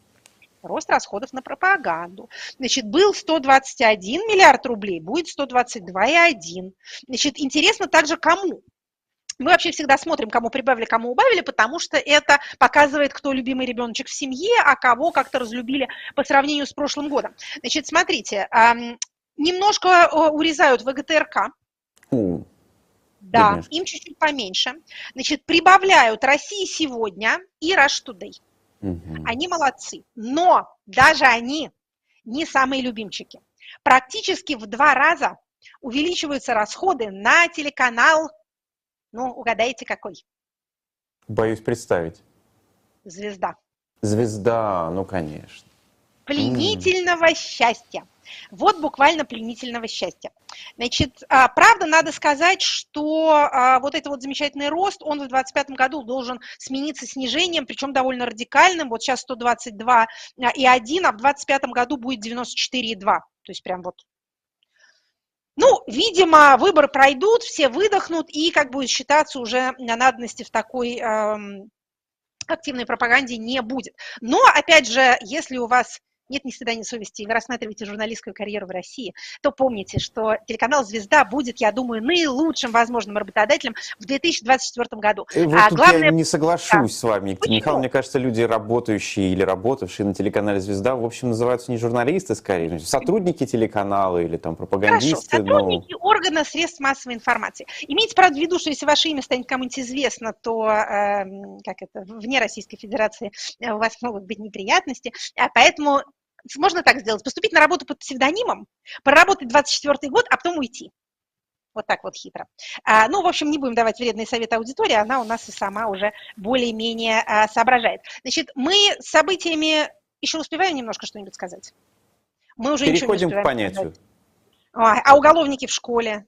Рост расходов на пропаганду. Значит, был 121 миллиард рублей, будет 122,1. Значит, интересно также кому. Мы вообще всегда смотрим, кому прибавили, кому убавили, потому что это показывает, кто любимый ребеночек в семье, а кого как-то разлюбили по сравнению с прошлым годом. Значит, смотрите, немножко урезают ВГТРК. Да, Бедняжки. им чуть-чуть поменьше. Значит, прибавляют России сегодня и Rush Today. Угу. Они молодцы. Но даже они не самые любимчики. Практически в два раза увеличиваются расходы на телеканал, ну, угадайте, какой? Боюсь представить. Звезда. Звезда, ну, конечно. Пленительного м счастья. Вот буквально пленительного счастья. Значит, а, правда, надо сказать, что а, вот этот вот замечательный рост, он в 2025 году должен смениться снижением, причем довольно радикальным. Вот сейчас 122,1, а в 2025 году будет 94,2. То есть прям вот ну, видимо, выборы пройдут, все выдохнут, и как будет считаться уже на надобности в такой эм, активной пропаганде не будет. Но, опять же, если у вас нет ни стыда, ни совести, и вы рассматриваете журналистскую карьеру в России, то помните, что телеканал «Звезда» будет, я думаю, наилучшим возможным работодателем в 2024 году. И вот а тут главное... я не соглашусь да. с вами, Екатерина Михайловна. Мне кажется, люди, работающие или работавшие на телеканале «Звезда», в общем, называются не журналисты, скорее, сотрудники телеканала или там пропагандисты. Хорошо, сотрудники но... органа средств массовой информации. Имейте, правда, в виду, что если ваше имя станет кому-нибудь известно, то, э, как это, вне Российской Федерации у вас могут быть неприятности. А поэтому можно так сделать, поступить на работу под псевдонимом, проработать 24 год, а потом уйти. Вот так вот хитро. А, ну, в общем, не будем давать вредные советы аудитории, она у нас и сама уже более-менее а, соображает. Значит, мы с событиями еще успеваем немножко что-нибудь сказать? Мы уже Переходим ничего не к понятию. А, а уголовники в школе?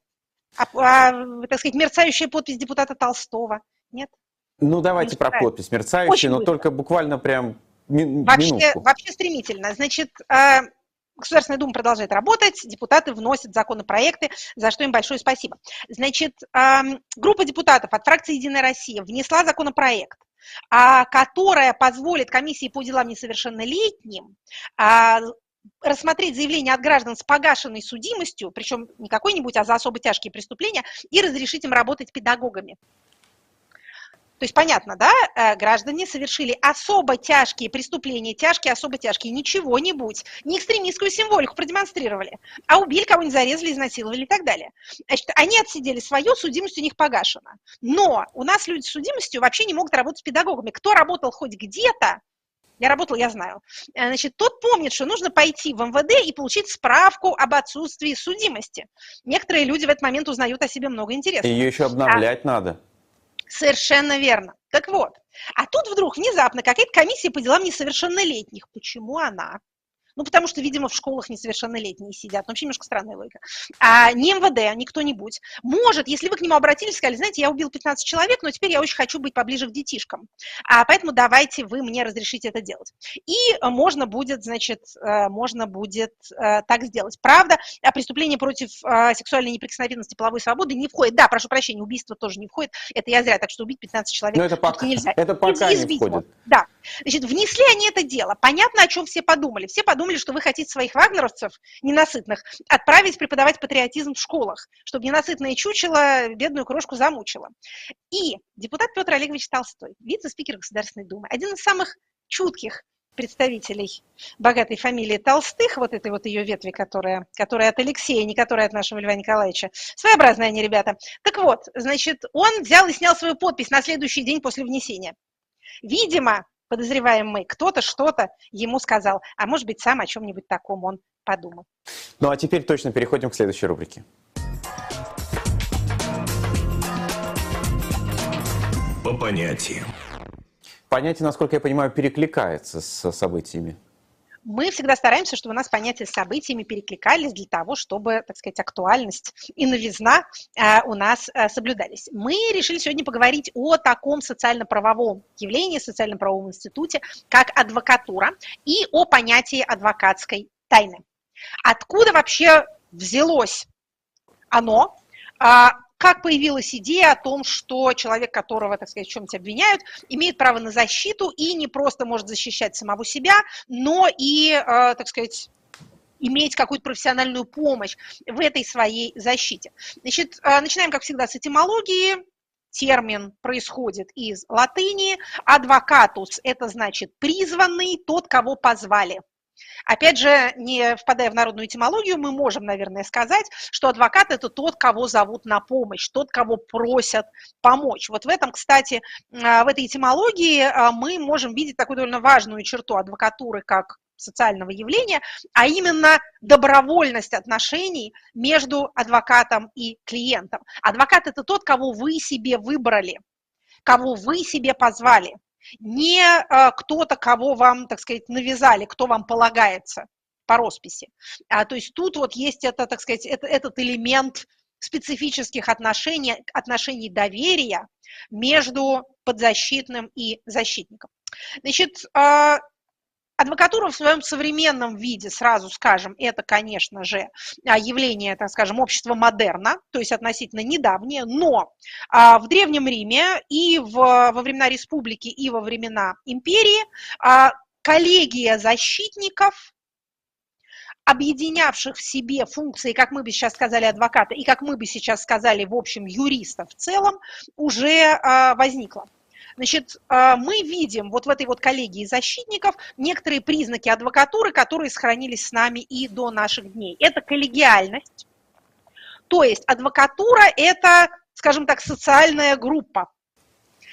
А, а, так сказать, мерцающая подпись депутата Толстого? Нет? Ну, давайте про подпись мерцающая, но только буквально прям вообще, вообще стремительно. Значит, э, Государственная Дума продолжает работать, депутаты вносят законопроекты, за что им большое спасибо. Значит, эм, группа депутатов от фракции «Единая Россия» внесла законопроект, а, которая позволит комиссии по делам несовершеннолетним а, рассмотреть заявление от граждан с погашенной судимостью, причем не какой-нибудь, а за особо тяжкие преступления, и разрешить им работать педагогами. То есть понятно, да, э, граждане совершили особо тяжкие преступления, тяжкие, особо тяжкие, ничего-нибудь, не экстремистскую символику продемонстрировали, а убили кого-нибудь, зарезали, изнасиловали и так далее. Значит, они отсидели свое, судимость у них погашена. Но у нас люди с судимостью вообще не могут работать с педагогами. Кто работал хоть где-то, я работала, я знаю. Э, значит, тот помнит, что нужно пойти в МВД и получить справку об отсутствии судимости. Некоторые люди в этот момент узнают о себе много интересного. Ее еще обновлять а, надо. Совершенно верно. Так вот, а тут вдруг внезапно какая-то комиссия по делам несовершеннолетних. Почему она? Ну, потому что, видимо, в школах несовершеннолетние сидят. Ну, вообще немножко странная логика. А не МВД, не кто-нибудь. Может, если вы к нему обратились, сказали, знаете, я убил 15 человек, но теперь я очень хочу быть поближе к детишкам. А поэтому давайте вы мне разрешите это делать. И можно будет, значит, э, можно будет э, так сделать. Правда, а преступление против э, сексуальной неприкосновенности, половой свободы не входит. Да, прошу прощения, убийство тоже не входит. Это я зря, так что убить 15 человек но это пока, нельзя. Это пока не входит. Да. Значит, внесли они это дело. Понятно, о чем все подумали. Все подумали, подумали, что вы хотите своих вагнеровцев, ненасытных, отправить преподавать патриотизм в школах, чтобы ненасытное чучело бедную крошку замучило. И депутат Петр Олегович Толстой, вице-спикер Государственной Думы, один из самых чутких представителей богатой фамилии Толстых, вот этой вот ее ветви, которая, которая от Алексея, не которая от нашего Льва Николаевича. Своеобразные они ребята. Так вот, значит, он взял и снял свою подпись на следующий день после внесения. Видимо, подозреваем мы, кто-то что-то ему сказал, а может быть, сам о чем-нибудь таком он подумал. Ну а теперь точно переходим к следующей рубрике. По понятиям. Понятие, насколько я понимаю, перекликается с событиями мы всегда стараемся, чтобы у нас понятия с событиями перекликались для того, чтобы, так сказать, актуальность и новизна э, у нас э, соблюдались. Мы решили сегодня поговорить о таком социально-правовом явлении, социально-правовом институте, как адвокатура, и о понятии адвокатской тайны. Откуда вообще взялось оно? Как появилась идея о том, что человек, которого, так сказать, в чем-то обвиняют, имеет право на защиту и не просто может защищать самого себя, но и, э, так сказать, иметь какую-то профессиональную помощь в этой своей защите. Значит, э, начинаем, как всегда, с этимологии. Термин происходит из латыни. Адвокатус – это значит призванный, тот, кого позвали. Опять же, не впадая в народную этимологию, мы можем, наверное, сказать, что адвокат – это тот, кого зовут на помощь, тот, кого просят помочь. Вот в этом, кстати, а, в этой этимологии а, мы можем видеть такую довольно важную черту адвокатуры как социального явления, а именно добровольность отношений между адвокатом и клиентом. Адвокат – это тот, кого вы себе выбрали, кого вы себе позвали не э, кто-то, кого вам, так сказать, навязали, кто вам полагается по росписи. А, то есть тут вот есть это, так сказать, это, этот элемент специфических отношений, отношений доверия между подзащитным и защитником. Значит, а, Адвокатура в своем современном виде, сразу скажем, это, конечно же, а, явление, так скажем, общества модерна, то есть относительно недавнее, но а, в Древнем Риме и в, во времена республики, и во времена империи а, коллегия защитников объединявших в себе функции, как мы бы сейчас сказали, адвоката, и как мы бы сейчас сказали, в общем, юриста в целом, уже возникла. Значит, а, мы видим вот в этой вот коллегии защитников некоторые признаки адвокатуры, которые сохранились с нами и до наших дней. Это коллегиальность, то есть адвокатура – это, скажем так, социальная группа.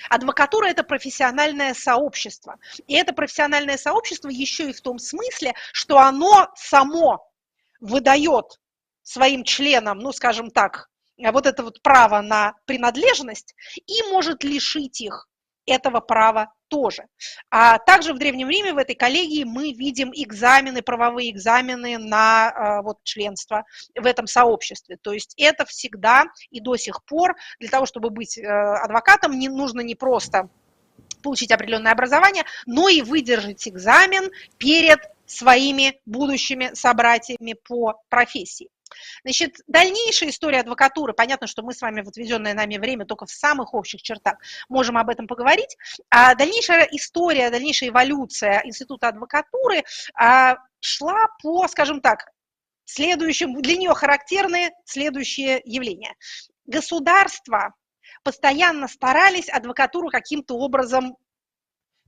Адвокатура – это профессиональное сообщество. И это профессиональное сообщество еще и в том смысле, что оно само выдает своим членам, ну, скажем так, вот это вот право на принадлежность и может лишить их этого права тоже. А также в Древнем Риме в этой коллегии мы видим экзамены, правовые экзамены на а, вот, членство в этом сообществе. То есть это всегда и до сих пор для того, чтобы быть э, адвокатом, не нужно не просто получить определенное образование, но и выдержать экзамен перед своими будущими собратьями по профессии. Значит, дальнейшая история адвокатуры, понятно, что мы с вами в отведенное нами время только в самых общих чертах можем об этом поговорить, а дальнейшая история, дальнейшая эволюция института адвокатуры а, шла по, скажем так, следующим, для нее характерные следующие явления. Государства постоянно старались адвокатуру каким-то образом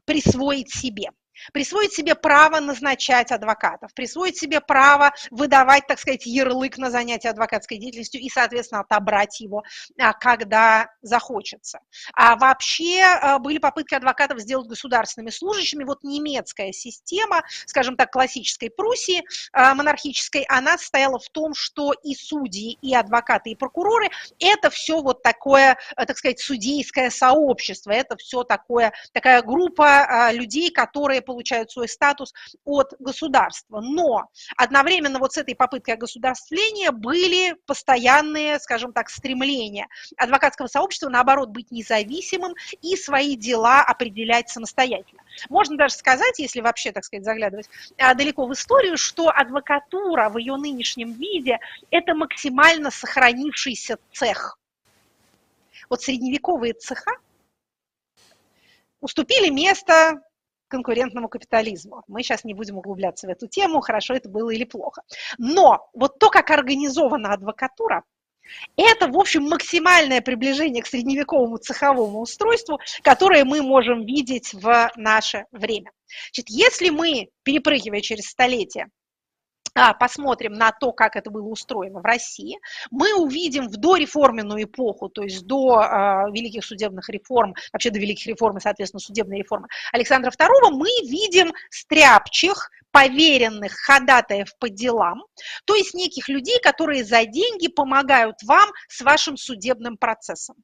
присвоить себе присвоить себе право назначать адвокатов, присвоить себе право выдавать, так сказать, ярлык на занятие адвокатской деятельностью и, соответственно, отобрать его, а, когда захочется. А вообще а, были попытки адвокатов сделать государственными служащими. Вот немецкая система, скажем так, классической Пруссии, а, монархической, она состояла в том, что и судьи, и адвокаты, и прокуроры – это все вот такое, так сказать, судейское сообщество, это все такое, такая группа людей, которые получают свой статус от государства. Но одновременно вот с этой попыткой государствления были постоянные, скажем так, стремления адвокатского сообщества, наоборот, быть независимым и свои дела определять самостоятельно. Можно даже сказать, если вообще, так сказать, заглядывать а, далеко в историю, что адвокатура в ее нынешнем виде – это максимально сохранившийся цех. Вот средневековые цеха уступили место конкурентному капитализму. Мы сейчас не будем углубляться в эту тему, хорошо это было или плохо. Но вот то, как организована адвокатура, это, в общем, максимальное приближение к средневековому цеховому устройству, которое мы можем видеть в наше время. Значит, если мы, перепрыгивая через столетия, а, посмотрим на то, как это было устроено в России, мы увидим в дореформенную эпоху, то есть до а, великих судебных реформ, вообще до великих реформ и, соответственно, судебной реформы Александра II, мы видим стряпчих, поверенных ходатаев по делам, то есть неких людей, которые за деньги помогают вам с вашим судебным процессом.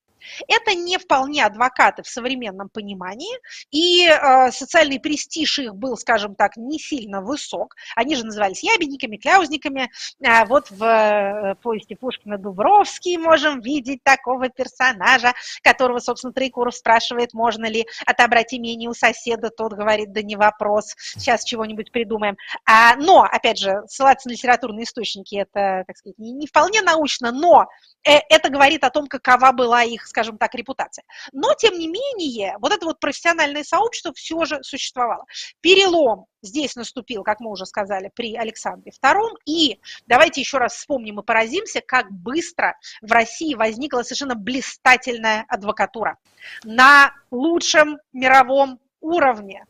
Это не вполне адвокаты в современном понимании, и э, социальный престиж их был, скажем так, не сильно высок. Они же назывались ябедниками, кляузниками. А вот в э, повести Пушкина «Дубровский» можем видеть такого персонажа, которого, собственно, Троекуров спрашивает, можно ли отобрать имение у соседа. Тот говорит, да не вопрос, сейчас чего-нибудь придумаем. А, но, опять же, ссылаться на литературные источники, это, так сказать, не, не вполне научно, но э, это говорит о том, какова была их скажем так, репутация. Но, тем не менее, вот это вот профессиональное сообщество все же существовало. Перелом здесь наступил, как мы уже сказали, при Александре II. И давайте еще раз вспомним и поразимся, как быстро в России возникла совершенно блистательная адвокатура на лучшем мировом уровне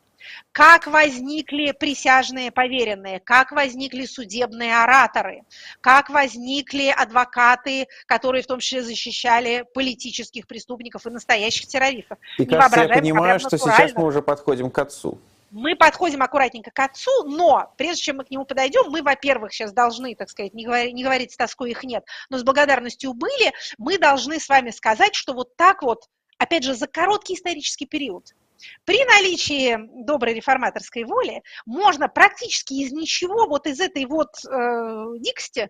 как возникли присяжные поверенные, как возникли судебные ораторы, как возникли адвокаты, которые в том числе защищали политических преступников и настоящих террористов. И кажется, я понимаю, что сейчас мы уже подходим к отцу. Мы подходим аккуратненько к отцу, но прежде чем мы к нему подойдем, мы, во-первых, сейчас должны, так сказать, не говорить, не говорить с тоской их нет, но с благодарностью были, мы должны с вами сказать, что вот так вот, опять же, за короткий исторический период при наличии доброй реформаторской воли можно практически из ничего, вот из этой вот э, дикости,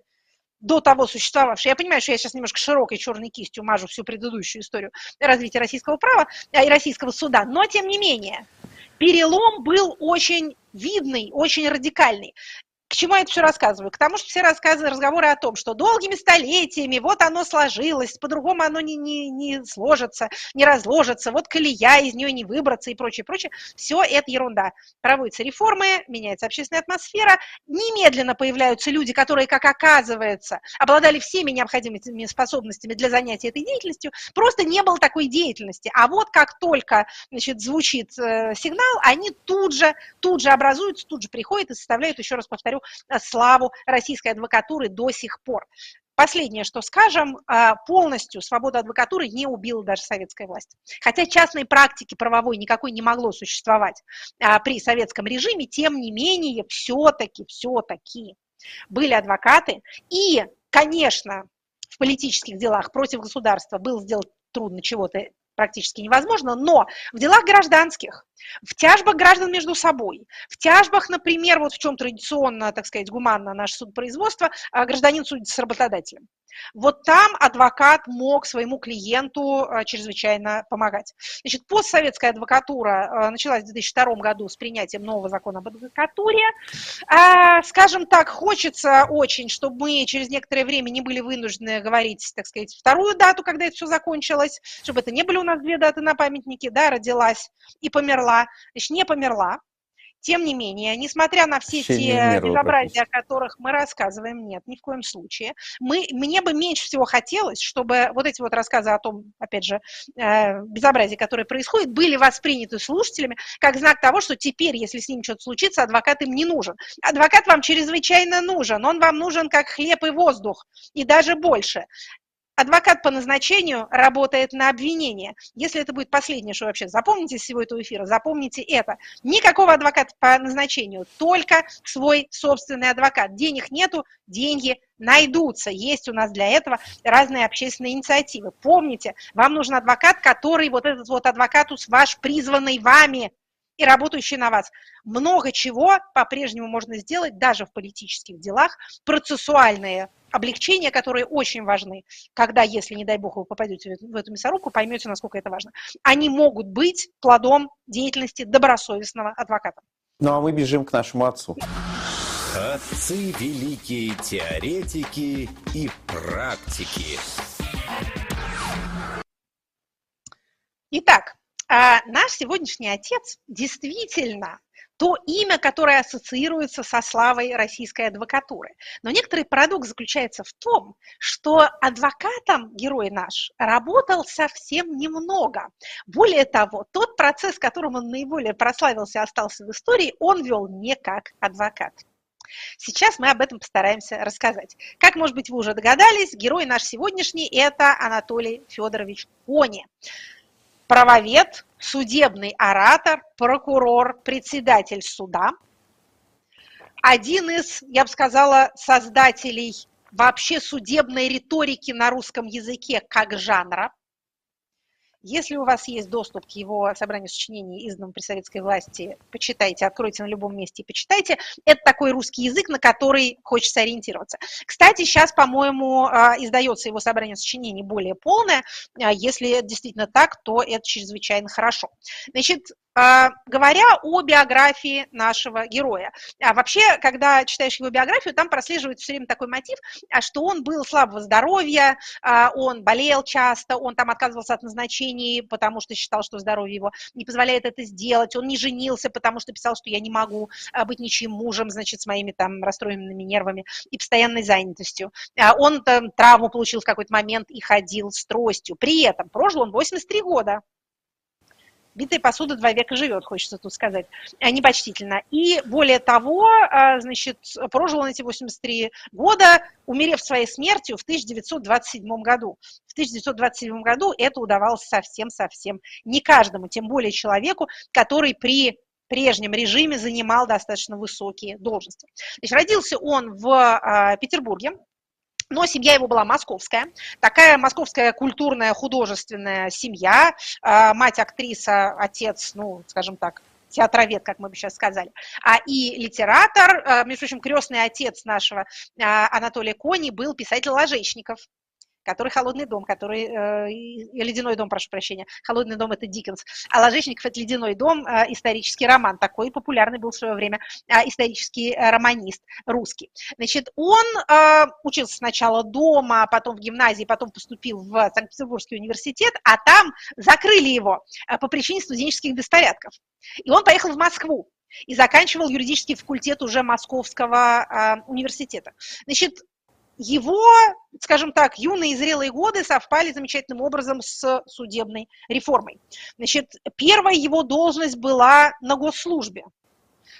до того существовавшей. Я понимаю, что я сейчас немножко широкой черной кистью мажу всю предыдущую историю развития российского права э, и российского суда, но тем не менее, перелом был очень видный, очень радикальный. К чему я это все рассказываю? К тому, что все рассказы, разговоры о том, что долгими столетиями вот оно сложилось, по-другому оно не, не, не сложится, не разложится, вот колея из нее не выбраться и прочее, прочее. Все это ерунда. Проводятся реформы, меняется общественная атмосфера, немедленно появляются люди, которые, как оказывается, обладали всеми необходимыми способностями для занятия этой деятельностью, просто не было такой деятельности. А вот как только значит, звучит э, сигнал, они тут же, тут же образуются, тут же приходят и составляют, еще раз повторю, Э, славу российской адвокатуры до сих пор. Последнее, что скажем, э, полностью свободу адвокатуры не убила даже советская власть. Хотя частной практики правовой никакой не могло существовать э, при советском режиме, тем не менее, все-таки, все-таки были адвокаты. И, конечно, в политических делах против государства был сделать трудно чего-то практически невозможно, но в делах гражданских, в тяжбах граждан между собой, в тяжбах, например, вот в чем традиционно, так сказать, гуманно наше судопроизводство, а, гражданин судится с работодателем. Вот там адвокат мог своему клиенту а, чрезвычайно помогать. Значит, постсоветская адвокатура а, началась в 2002 году с принятием нового закона об адвокатуре. А, скажем так, хочется очень, чтобы мы через некоторое время не были вынуждены говорить, так сказать, вторую дату, когда это все закончилось, чтобы это не были у нас две даты на памятнике, да, родилась и померла. Значит, не померла, тем не менее, несмотря на все те безобразия, о которых мы рассказываем, нет, ни в коем случае, мы, мне бы меньше всего хотелось, чтобы вот эти вот рассказы о том, опять же, э, безобразии, которое происходит, были восприняты слушателями как знак того, что теперь, если с ним что-то случится, адвокат им не нужен. Адвокат вам чрезвычайно нужен, он вам нужен как хлеб и воздух, и даже больше. Адвокат по назначению работает на обвинение. Если это будет последнее, что вообще запомните из всего этого эфира, запомните это. Никакого адвоката по назначению, только свой собственный адвокат. Денег нету, деньги найдутся. Есть у нас для этого разные общественные инициативы. Помните, вам нужен адвокат, который, вот этот вот адвокатус ваш, призванный вами, и работающий на вас. Много чего по-прежнему можно сделать даже в политических делах. Процессуальные облегчения, которые очень важны, когда, если, не дай бог, вы попадете в эту мясорубку, поймете, насколько это важно. Они могут быть плодом деятельности добросовестного адвоката. Ну а мы бежим к нашему отцу. Отцы великие теоретики и практики. Итак, а наш сегодняшний отец действительно то имя, которое ассоциируется со славой российской адвокатуры. Но некоторый парадокс заключается в том, что адвокатом герой наш работал совсем немного. Более того, тот процесс, которым он наиболее прославился и остался в истории, он вел не как адвокат. Сейчас мы об этом постараемся рассказать. Как, может быть, вы уже догадались, герой наш сегодняшний – это Анатолий Федорович Кони. Правовед, судебный оратор, прокурор, председатель суда. Один из, я бы сказала, создателей вообще судебной риторики на русском языке как жанра. Если у вас есть доступ к его собранию сочинений, изданным при советской власти, почитайте, откройте на любом месте и почитайте. Это такой русский язык, на который хочется ориентироваться. Кстати, сейчас, по-моему, а, издается его собрание сочинений более полное. А, если это действительно так, то это чрезвычайно хорошо. Значит, говоря о биографии нашего героя. А вообще, когда читаешь его биографию, там прослеживается все время такой мотив, а что он был слабого здоровья, а, он болел часто, он там отказывался от назначений, потому что считал, что здоровье его не позволяет это сделать, он не женился, потому что писал, что я не могу быть ничьим мужем, значит, с моими там расстроенными нервами и постоянной занятостью. Он там травму получил в какой-то момент и ходил с тростью. При этом прожил он 83 года битая посуда два века живет, хочется тут сказать, а, непочтительно. И более того, а, значит, прожил он эти 83 года, умерев своей смертью в 1927 году. В 1927 году это удавалось совсем-совсем не каждому, тем более человеку, который при прежнем режиме занимал достаточно высокие должности. Значит, родился он в э, Петербурге, но семья его была московская, такая московская культурная художественная семья, а, мать актриса, отец, ну, скажем так, театровед, как мы бы сейчас сказали, а и литератор, а, между прочим, крестный отец нашего а, Анатолия Кони был писатель Ложечников, который «Холодный дом», который э, «Ледяной дом», прошу прощения. «Холодный дом» – это Диккенс, а «Ложечников» – это «Ледяной дом», э, исторический роман. Такой популярный был в свое время э, исторический э, романист русский. Значит, он э, учился сначала дома, потом в гимназии, потом поступил в Санкт-Петербургский университет, а там закрыли его э, по причине студенческих беспорядков. И он поехал в Москву и заканчивал юридический факультет уже Московского э, университета. Значит, его, скажем так, юные и зрелые годы совпали замечательным образом с судебной реформой. Значит, первая его должность была на госслужбе,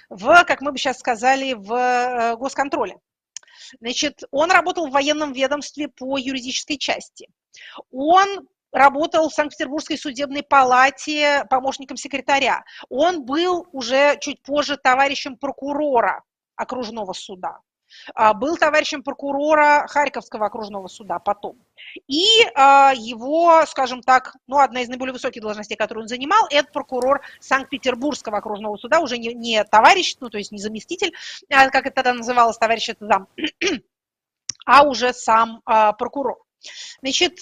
в, как мы бы сейчас сказали, в э, госконтроле. Значит, он работал в военном ведомстве по юридической части. Он работал в Санкт-Петербургской судебной палате помощником секретаря. Он был уже чуть позже товарищем прокурора окружного суда. А, был товарищем прокурора Харьковского окружного суда потом. И а, его, скажем так, ну, одна из наиболее высоких должностей, которую он занимал, это прокурор Санкт-Петербургского окружного суда, уже не, не товарищ, ну, то есть не заместитель, а, как это тогда называлось, товарищ это зам, *clears throat* а уже сам прокурор. Значит,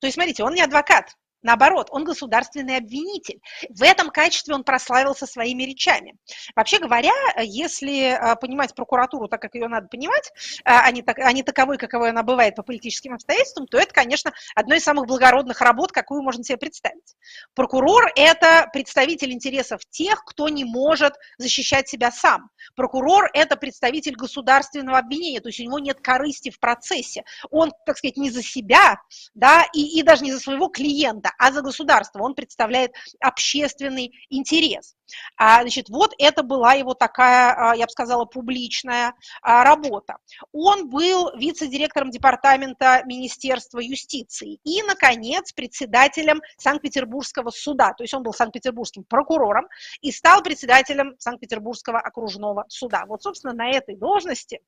то есть, смотрите, он не адвокат, Наоборот, он государственный обвинитель. В этом качестве он прославился своими речами. Вообще говоря, если а, понимать прокуратуру так, как ее надо понимать, а, а не, так, а не таковой, каковой она бывает по политическим обстоятельствам, то это, конечно, одно из самых благородных работ, какую можно себе представить. Прокурор – это представитель интересов тех, кто не может защищать себя сам. Прокурор – это представитель государственного обвинения, то есть у него нет корысти в процессе. Он, так сказать, не за себя, да, и, и даже не за своего клиента, а за государство. Он представляет общественный интерес. А, значит, вот это была его такая, а, я бы сказала, публичная а, работа. Он был вице-директором департамента Министерства юстиции и, наконец, председателем Санкт-Петербургского суда. То есть он был санкт-петербургским прокурором и стал председателем Санкт-Петербургского окружного суда. Вот, собственно, на этой должности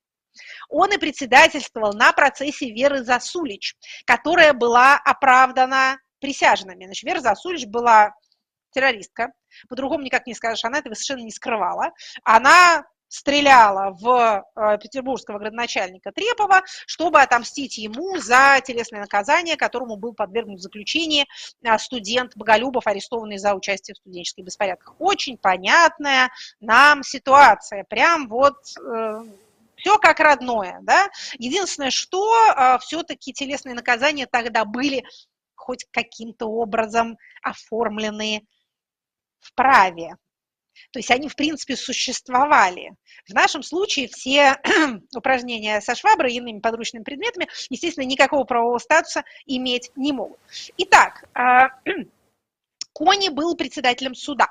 он и председательствовал на процессе Веры Засулич, которая была оправдана присяжными. Значит, Вера Засулич была террористка, по-другому никак не скажешь, она этого совершенно не скрывала. Она стреляла в э, петербургского градоначальника Трепова, чтобы отомстить ему за телесное наказание, которому был подвергнут в заключении э, студент Боголюбов, арестованный за участие в студенческих беспорядках. Очень понятная нам ситуация, прям вот э, все как родное, да. Единственное, что э, все-таки телесные наказания тогда были хоть каким-то образом оформлены в праве. То есть они, в принципе, существовали. В нашем случае все *clears throat* упражнения со шваброй и иными подручными предметами, естественно, никакого правового статуса иметь не могут. Итак, а, *clears throat* Кони был председателем суда.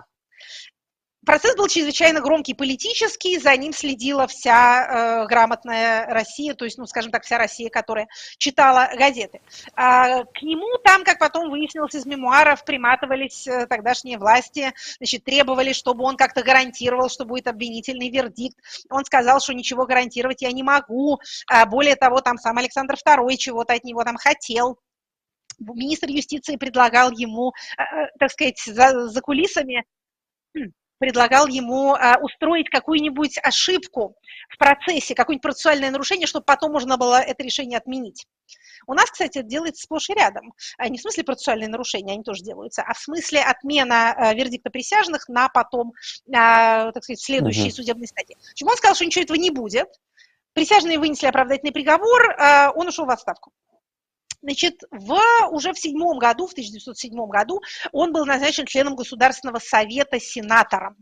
Процесс был чрезвычайно громкий политический, за ним следила вся э, грамотная Россия, то есть, ну, скажем так, вся Россия, которая читала газеты. А, к нему там, как потом выяснилось из мемуаров, приматывались э, тогдашние власти, значит, требовали, чтобы он как-то гарантировал, что будет обвинительный вердикт. Он сказал, что ничего гарантировать я не могу. А, более того, там сам Александр II чего-то от него там хотел министр юстиции предлагал ему, э, э, так сказать, за, за кулисами предлагал ему а, устроить какую-нибудь ошибку в процессе, какое-нибудь процессуальное нарушение, чтобы потом можно было это решение отменить. У нас, кстати, это делается сплошь и рядом. А не в смысле процессуальные нарушения, они тоже делаются, а в смысле отмена а, вердикта присяжных на потом, так сказать, следующей угу. судебной стадии. Почему он сказал, что ничего этого не будет? Присяжные вынесли оправдательный приговор, он ушел в отставку. Значит, в, уже в седьмом году, в 1907 году, он был назначен членом Государственного совета сенатором.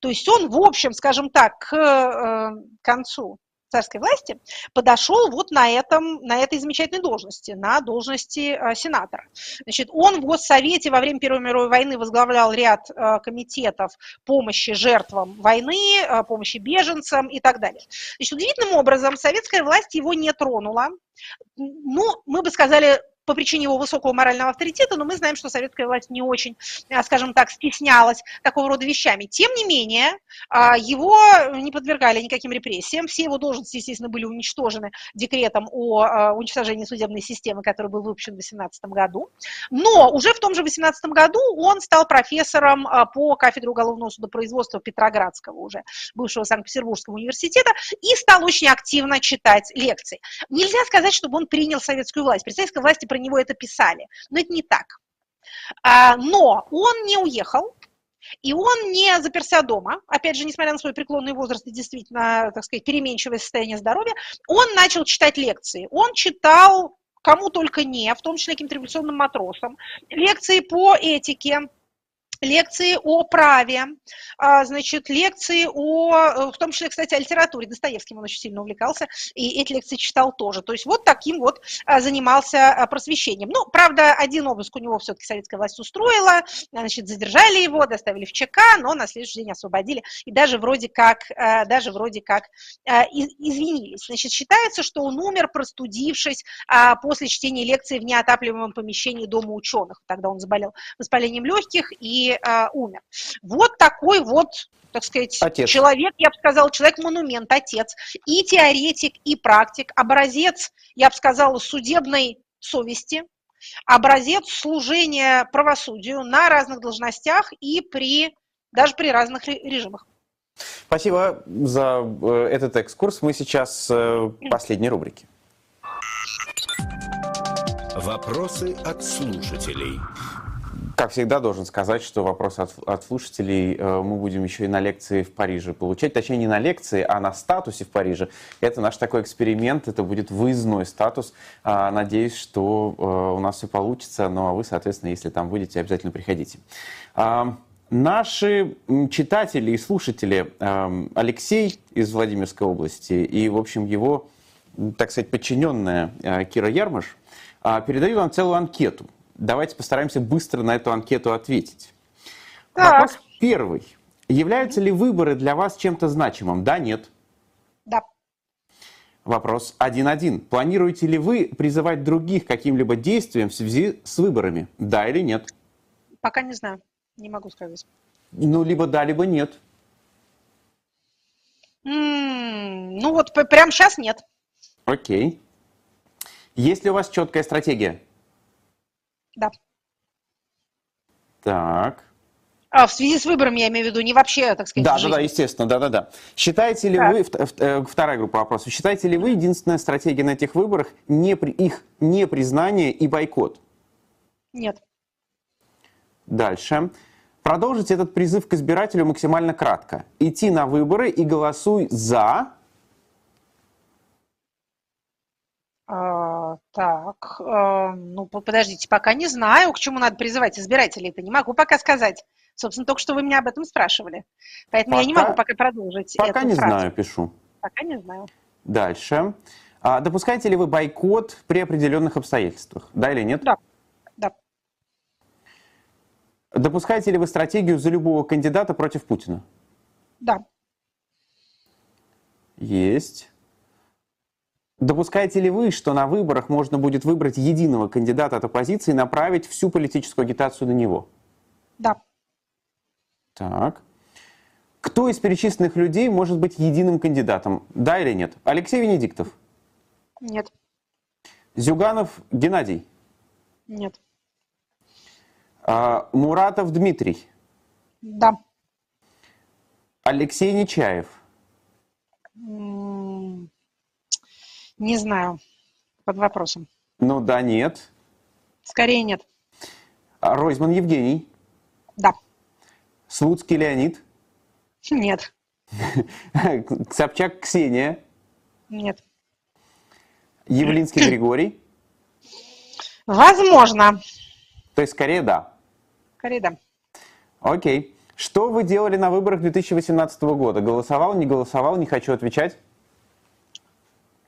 То есть он, в общем, скажем так, к э, концу царской власти, подошел вот на, этом, на этой замечательной должности, на должности э, сенатора. Значит, он в Госсовете во время Первой мировой войны возглавлял ряд э, комитетов помощи жертвам войны, э, помощи беженцам и так далее. Значит, удивительным образом советская власть его не тронула. Ну, мы бы сказали, по причине его высокого морального авторитета, но мы знаем, что советская власть не очень, а, скажем так, стеснялась такого рода вещами. Тем не менее, а, его не подвергали никаким репрессиям, все его должности, естественно, были уничтожены декретом о а, уничтожении судебной системы, который был выпущен в 2018 году. Но уже в том же 2018 году он стал профессором по кафедре уголовного судопроизводства Петроградского уже, бывшего Санкт-Петербургского университета, и стал очень активно читать лекции. Нельзя сказать, чтобы он принял советскую власть. При советской власти него это писали. Но это не так. А, но он не уехал, и он не заперся дома, опять же, несмотря на свой преклонный возраст и действительно, так сказать, переменчивое состояние здоровья, он начал читать лекции. Он читал кому только не, в том числе каким-то революционным матросам, лекции по этике, лекции о праве, а, значит, лекции о, в том числе, кстати, о литературе. Достоевским он очень сильно увлекался, и эти лекции читал тоже. То есть вот таким вот а, занимался а, просвещением. Ну, правда, один обыск у него все-таки советская власть устроила, значит, задержали его, доставили в ЧК, но на следующий день освободили, и даже вроде как, даже вроде как извинились. Значит, считается, что он умер, простудившись после чтения лекции в неотапливаемом помещении Дома ученых. Тогда он заболел воспалением легких и э, умер. Вот такой вот так сказать, отец. человек, я бы сказала, человек-монумент, отец, и теоретик, и практик, образец, я бы сказала, судебной совести, образец служения правосудию на разных должностях и при, даже при разных режимах. Спасибо за э, этот экскурс. Мы сейчас э, последней рубрики. Вопросы от слушателей. Как всегда, должен сказать, что вопросы от, от слушателей э, мы будем еще и на лекции в Париже получать. Точнее, не на лекции, а на статусе в Париже. Это наш такой эксперимент, это будет выездной статус. Э, надеюсь, что э, у нас все получится. Ну а вы, соответственно, если там будете, обязательно приходите. Э, наши читатели и слушатели, э, Алексей из Владимирской области и, в общем, его, так сказать, подчиненная э, Кира Ярмаш, э, передают нам целую анкету – Давайте постараемся быстро на эту анкету ответить. Так. Вопрос первый. Являются ли выборы для вас чем-то значимым? Да, нет? Да. Вопрос 1.1. Планируете ли вы призывать других каким-либо действием в связи с выборами? Да или нет? Пока не знаю. Не могу сказать. Ну, либо да, либо нет. М-м, ну вот прямо сейчас нет. Окей. Есть ли у вас четкая стратегия? Да. Так. А, в связи с выбором, я имею в виду, не вообще, так сказать, Да, да, да, естественно, да, да, да. Считаете ли так. вы, э, вторая группа вопросов, считаете ли вы единственная стратегия на этих выборах не, их непризнание и бойкот? Нет. Дальше. Продолжите этот призыв к избирателю максимально кратко. Идти на выборы и голосуй за А, так, а, ну подождите, пока не знаю, к чему надо призывать избирателей, это не могу пока сказать. Собственно, только что вы меня об этом спрашивали. Поэтому пока, я не могу пока продолжить. Пока не фразу. знаю, пишу. Пока не знаю. Дальше. А, допускаете ли вы бойкот при определенных обстоятельствах? Да или нет? Да. да. Допускаете ли вы стратегию за любого кандидата против Путина? Да. Есть. Допускаете ли вы, что на выборах можно будет выбрать единого кандидата от оппозиции и направить всю политическую агитацию на него? Да. Так. Кто из перечисленных людей может быть единым кандидатом? Да или нет? Алексей Венедиктов? Нет. Зюганов Геннадий? Нет. А, Муратов Дмитрий? Да. Алексей Нечаев? Не знаю. Под вопросом. Ну да, нет. Скорее нет. А Ройзман Евгений? Да. Слуцкий Леонид? Нет. *laughs* Собчак Ксения? Нет. Явлинский Григорий? Возможно. То есть скорее да. Скорее да. Окей. Что вы делали на выборах 2018 года? Голосовал, не голосовал, не хочу отвечать.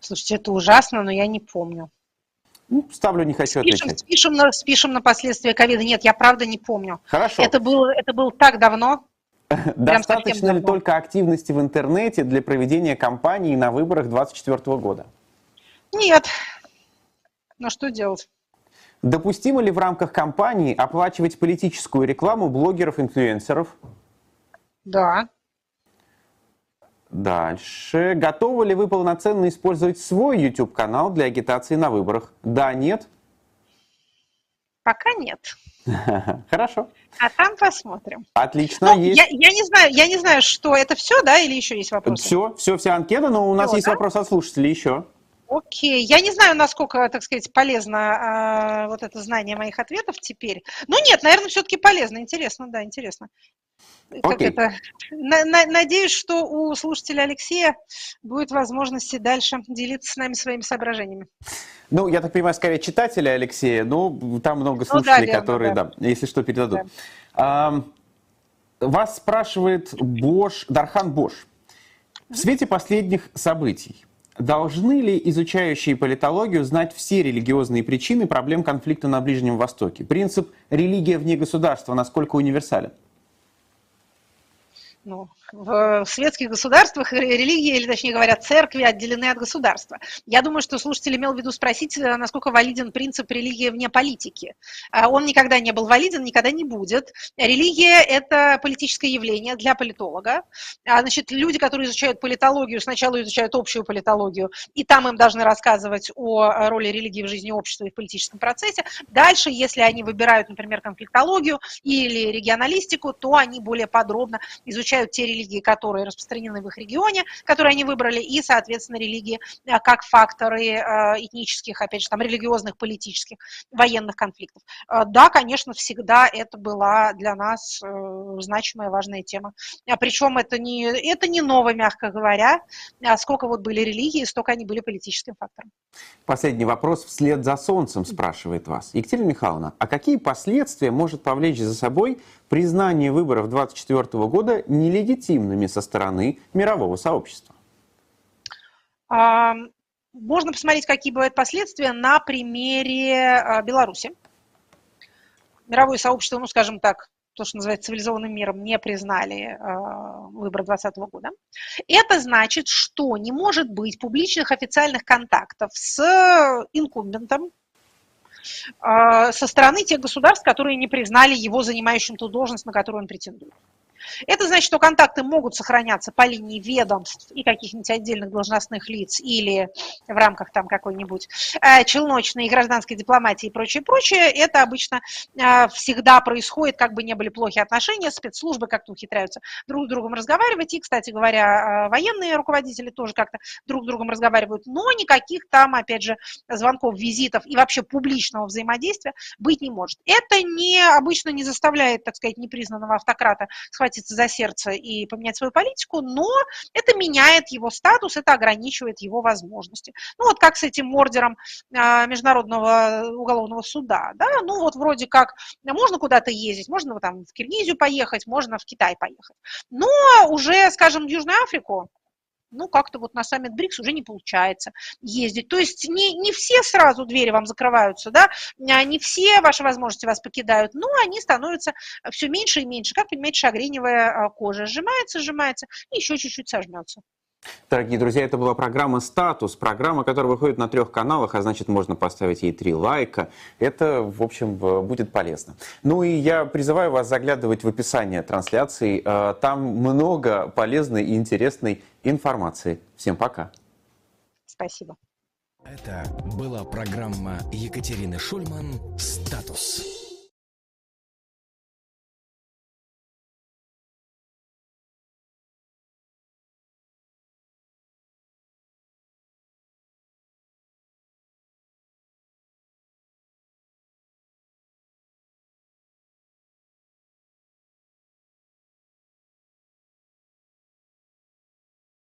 Слушайте, это ужасно, но я не помню. Ну, ставлю, не хочу Спишем, отвечать. спишем, на, спишем на последствия ковида. Нет, я правда не помню. Хорошо. Это было, это было так давно. *laughs* Достаточно ли давно. только активности в интернете для проведения кампании на выборах 2024 года? Нет. Ну что делать? Допустимо ли в рамках кампании оплачивать политическую рекламу блогеров-инфлюенсеров? Да. Дальше. Готовы ли вы полноценно использовать свой YouTube-канал для агитации на выборах? Да, нет? Пока нет. *laughs* Хорошо. А там посмотрим. Отлично. Ну, есть. я, я не знаю, я не знаю, что это все, да, или еще есть вопросы? Все, все, вся анкета, но у нас Всё, есть да? вопрос от слушателей еще. Окей. Я не знаю, насколько, так сказать, полезно а, вот это знание моих ответов теперь. Ну нет, наверное, все-таки полезно. Интересно, да, интересно. Как это? На- на- надеюсь, что у слушателя Алексея будет возможность и дальше делиться с нами своими соображениями. Ну, я так понимаю, скорее читатели Алексея, но там много Ну да, слушателей, верно, которые, да. да. если что, передадут. Ам, вас спрашивает Бош, Дархан Бош. В свете последних событий должны ли изучающие политологию знать все религиозные причины проблем конфликта на Ближнем Востоке? Принцип «религия вне государства» насколько универсален? Ну, в светских государствах религии, или точнее говоря, церкви отделены от государства. Я думаю, что слушатель имел в виду спросить, э, насколько валиден принцип религии вне политики. А Он никогда не был валиден, никогда не будет. Религия – это политическое явление для политолога. А, Значит, люди, которые изучают политологию, сначала изучают общую политологию, и там им должны рассказывать о э, роли религии в жизни общества и в политическом процессе. Дальше, если они выбирают, например, конфликтологию или регионалистику, то они более подробно изучают те религии, которые распространены в их регионе, которые они выбрали, и, соответственно, религии э, как факторы э, этнических, опять же, там, религиозных, политических, военных конфликтов. Э, Да, конечно, всегда это была для нас значимая, важная тема. А Причем это не, это не ново, мягко говоря. А Сколько вот были религии, столько они были политическим фактором. Последний вопрос вслед за солнцем спрашивает вас. Екатерина Михайловна, а какие последствия может повлечь за собой признание выборов 2024 года нелегитимными со стороны мирового сообщества? А, Можно посмотреть, какие бывают последствия на примере а, Беларуси. Мировое сообщество, ну, скажем так, то, что называется цивилизованным миром, не признали а, выборы 2020 года. Это значит, что не может быть публичных официальных контактов с инкумбентом, а, со стороны тех государств, которые не признали его занимающим ту должность, на которую он претендует. Это значит, что контакты могут сохраняться по линии ведомств и каких-нибудь отдельных должностных лиц или в рамках там какой-нибудь э, челночной и гражданской дипломатии и прочее, прочее. Это обычно э, всегда происходит, как бы не были плохи отношения, спецслужбы как-то ухитряются друг с другом разговаривать. И, кстати говоря, э, военные руководители тоже как-то друг с другом разговаривают. Но никаких там, опять же, звонков, визитов и вообще публичного взаимодействия быть не может. Это не, обычно не заставляет, так сказать, непризнанного автократа схватиться за сердце и поменять свою политику, но это меняет его статус, это ограничивает его возможности. Ну вот как с этим ордером а, Международного уголовного суда, да, ну вот вроде как можно куда-то ездить, можно там в Киргизию поехать, можно в Китай поехать, но уже, скажем, в Южную Африку ну, как-то вот на саммит БРИКС уже не получается ездить. То есть не, не все сразу двери вам закрываются, да, а не все ваши возможности вас покидают, но они становятся все меньше и меньше. Как понимаете, шагреневая а, кожа сжимается, сжимается и еще чуть-чуть сожмется. Дорогие друзья, это была программа «Статус», программа, которая выходит на трех каналах, а значит, можно поставить ей три лайка. Это, в общем, будет полезно. Ну и я призываю вас заглядывать в описание трансляции. Э, там много полезной и интересной информации. Всем пока. Спасибо. Это была программа Екатерины Шульман «Статус».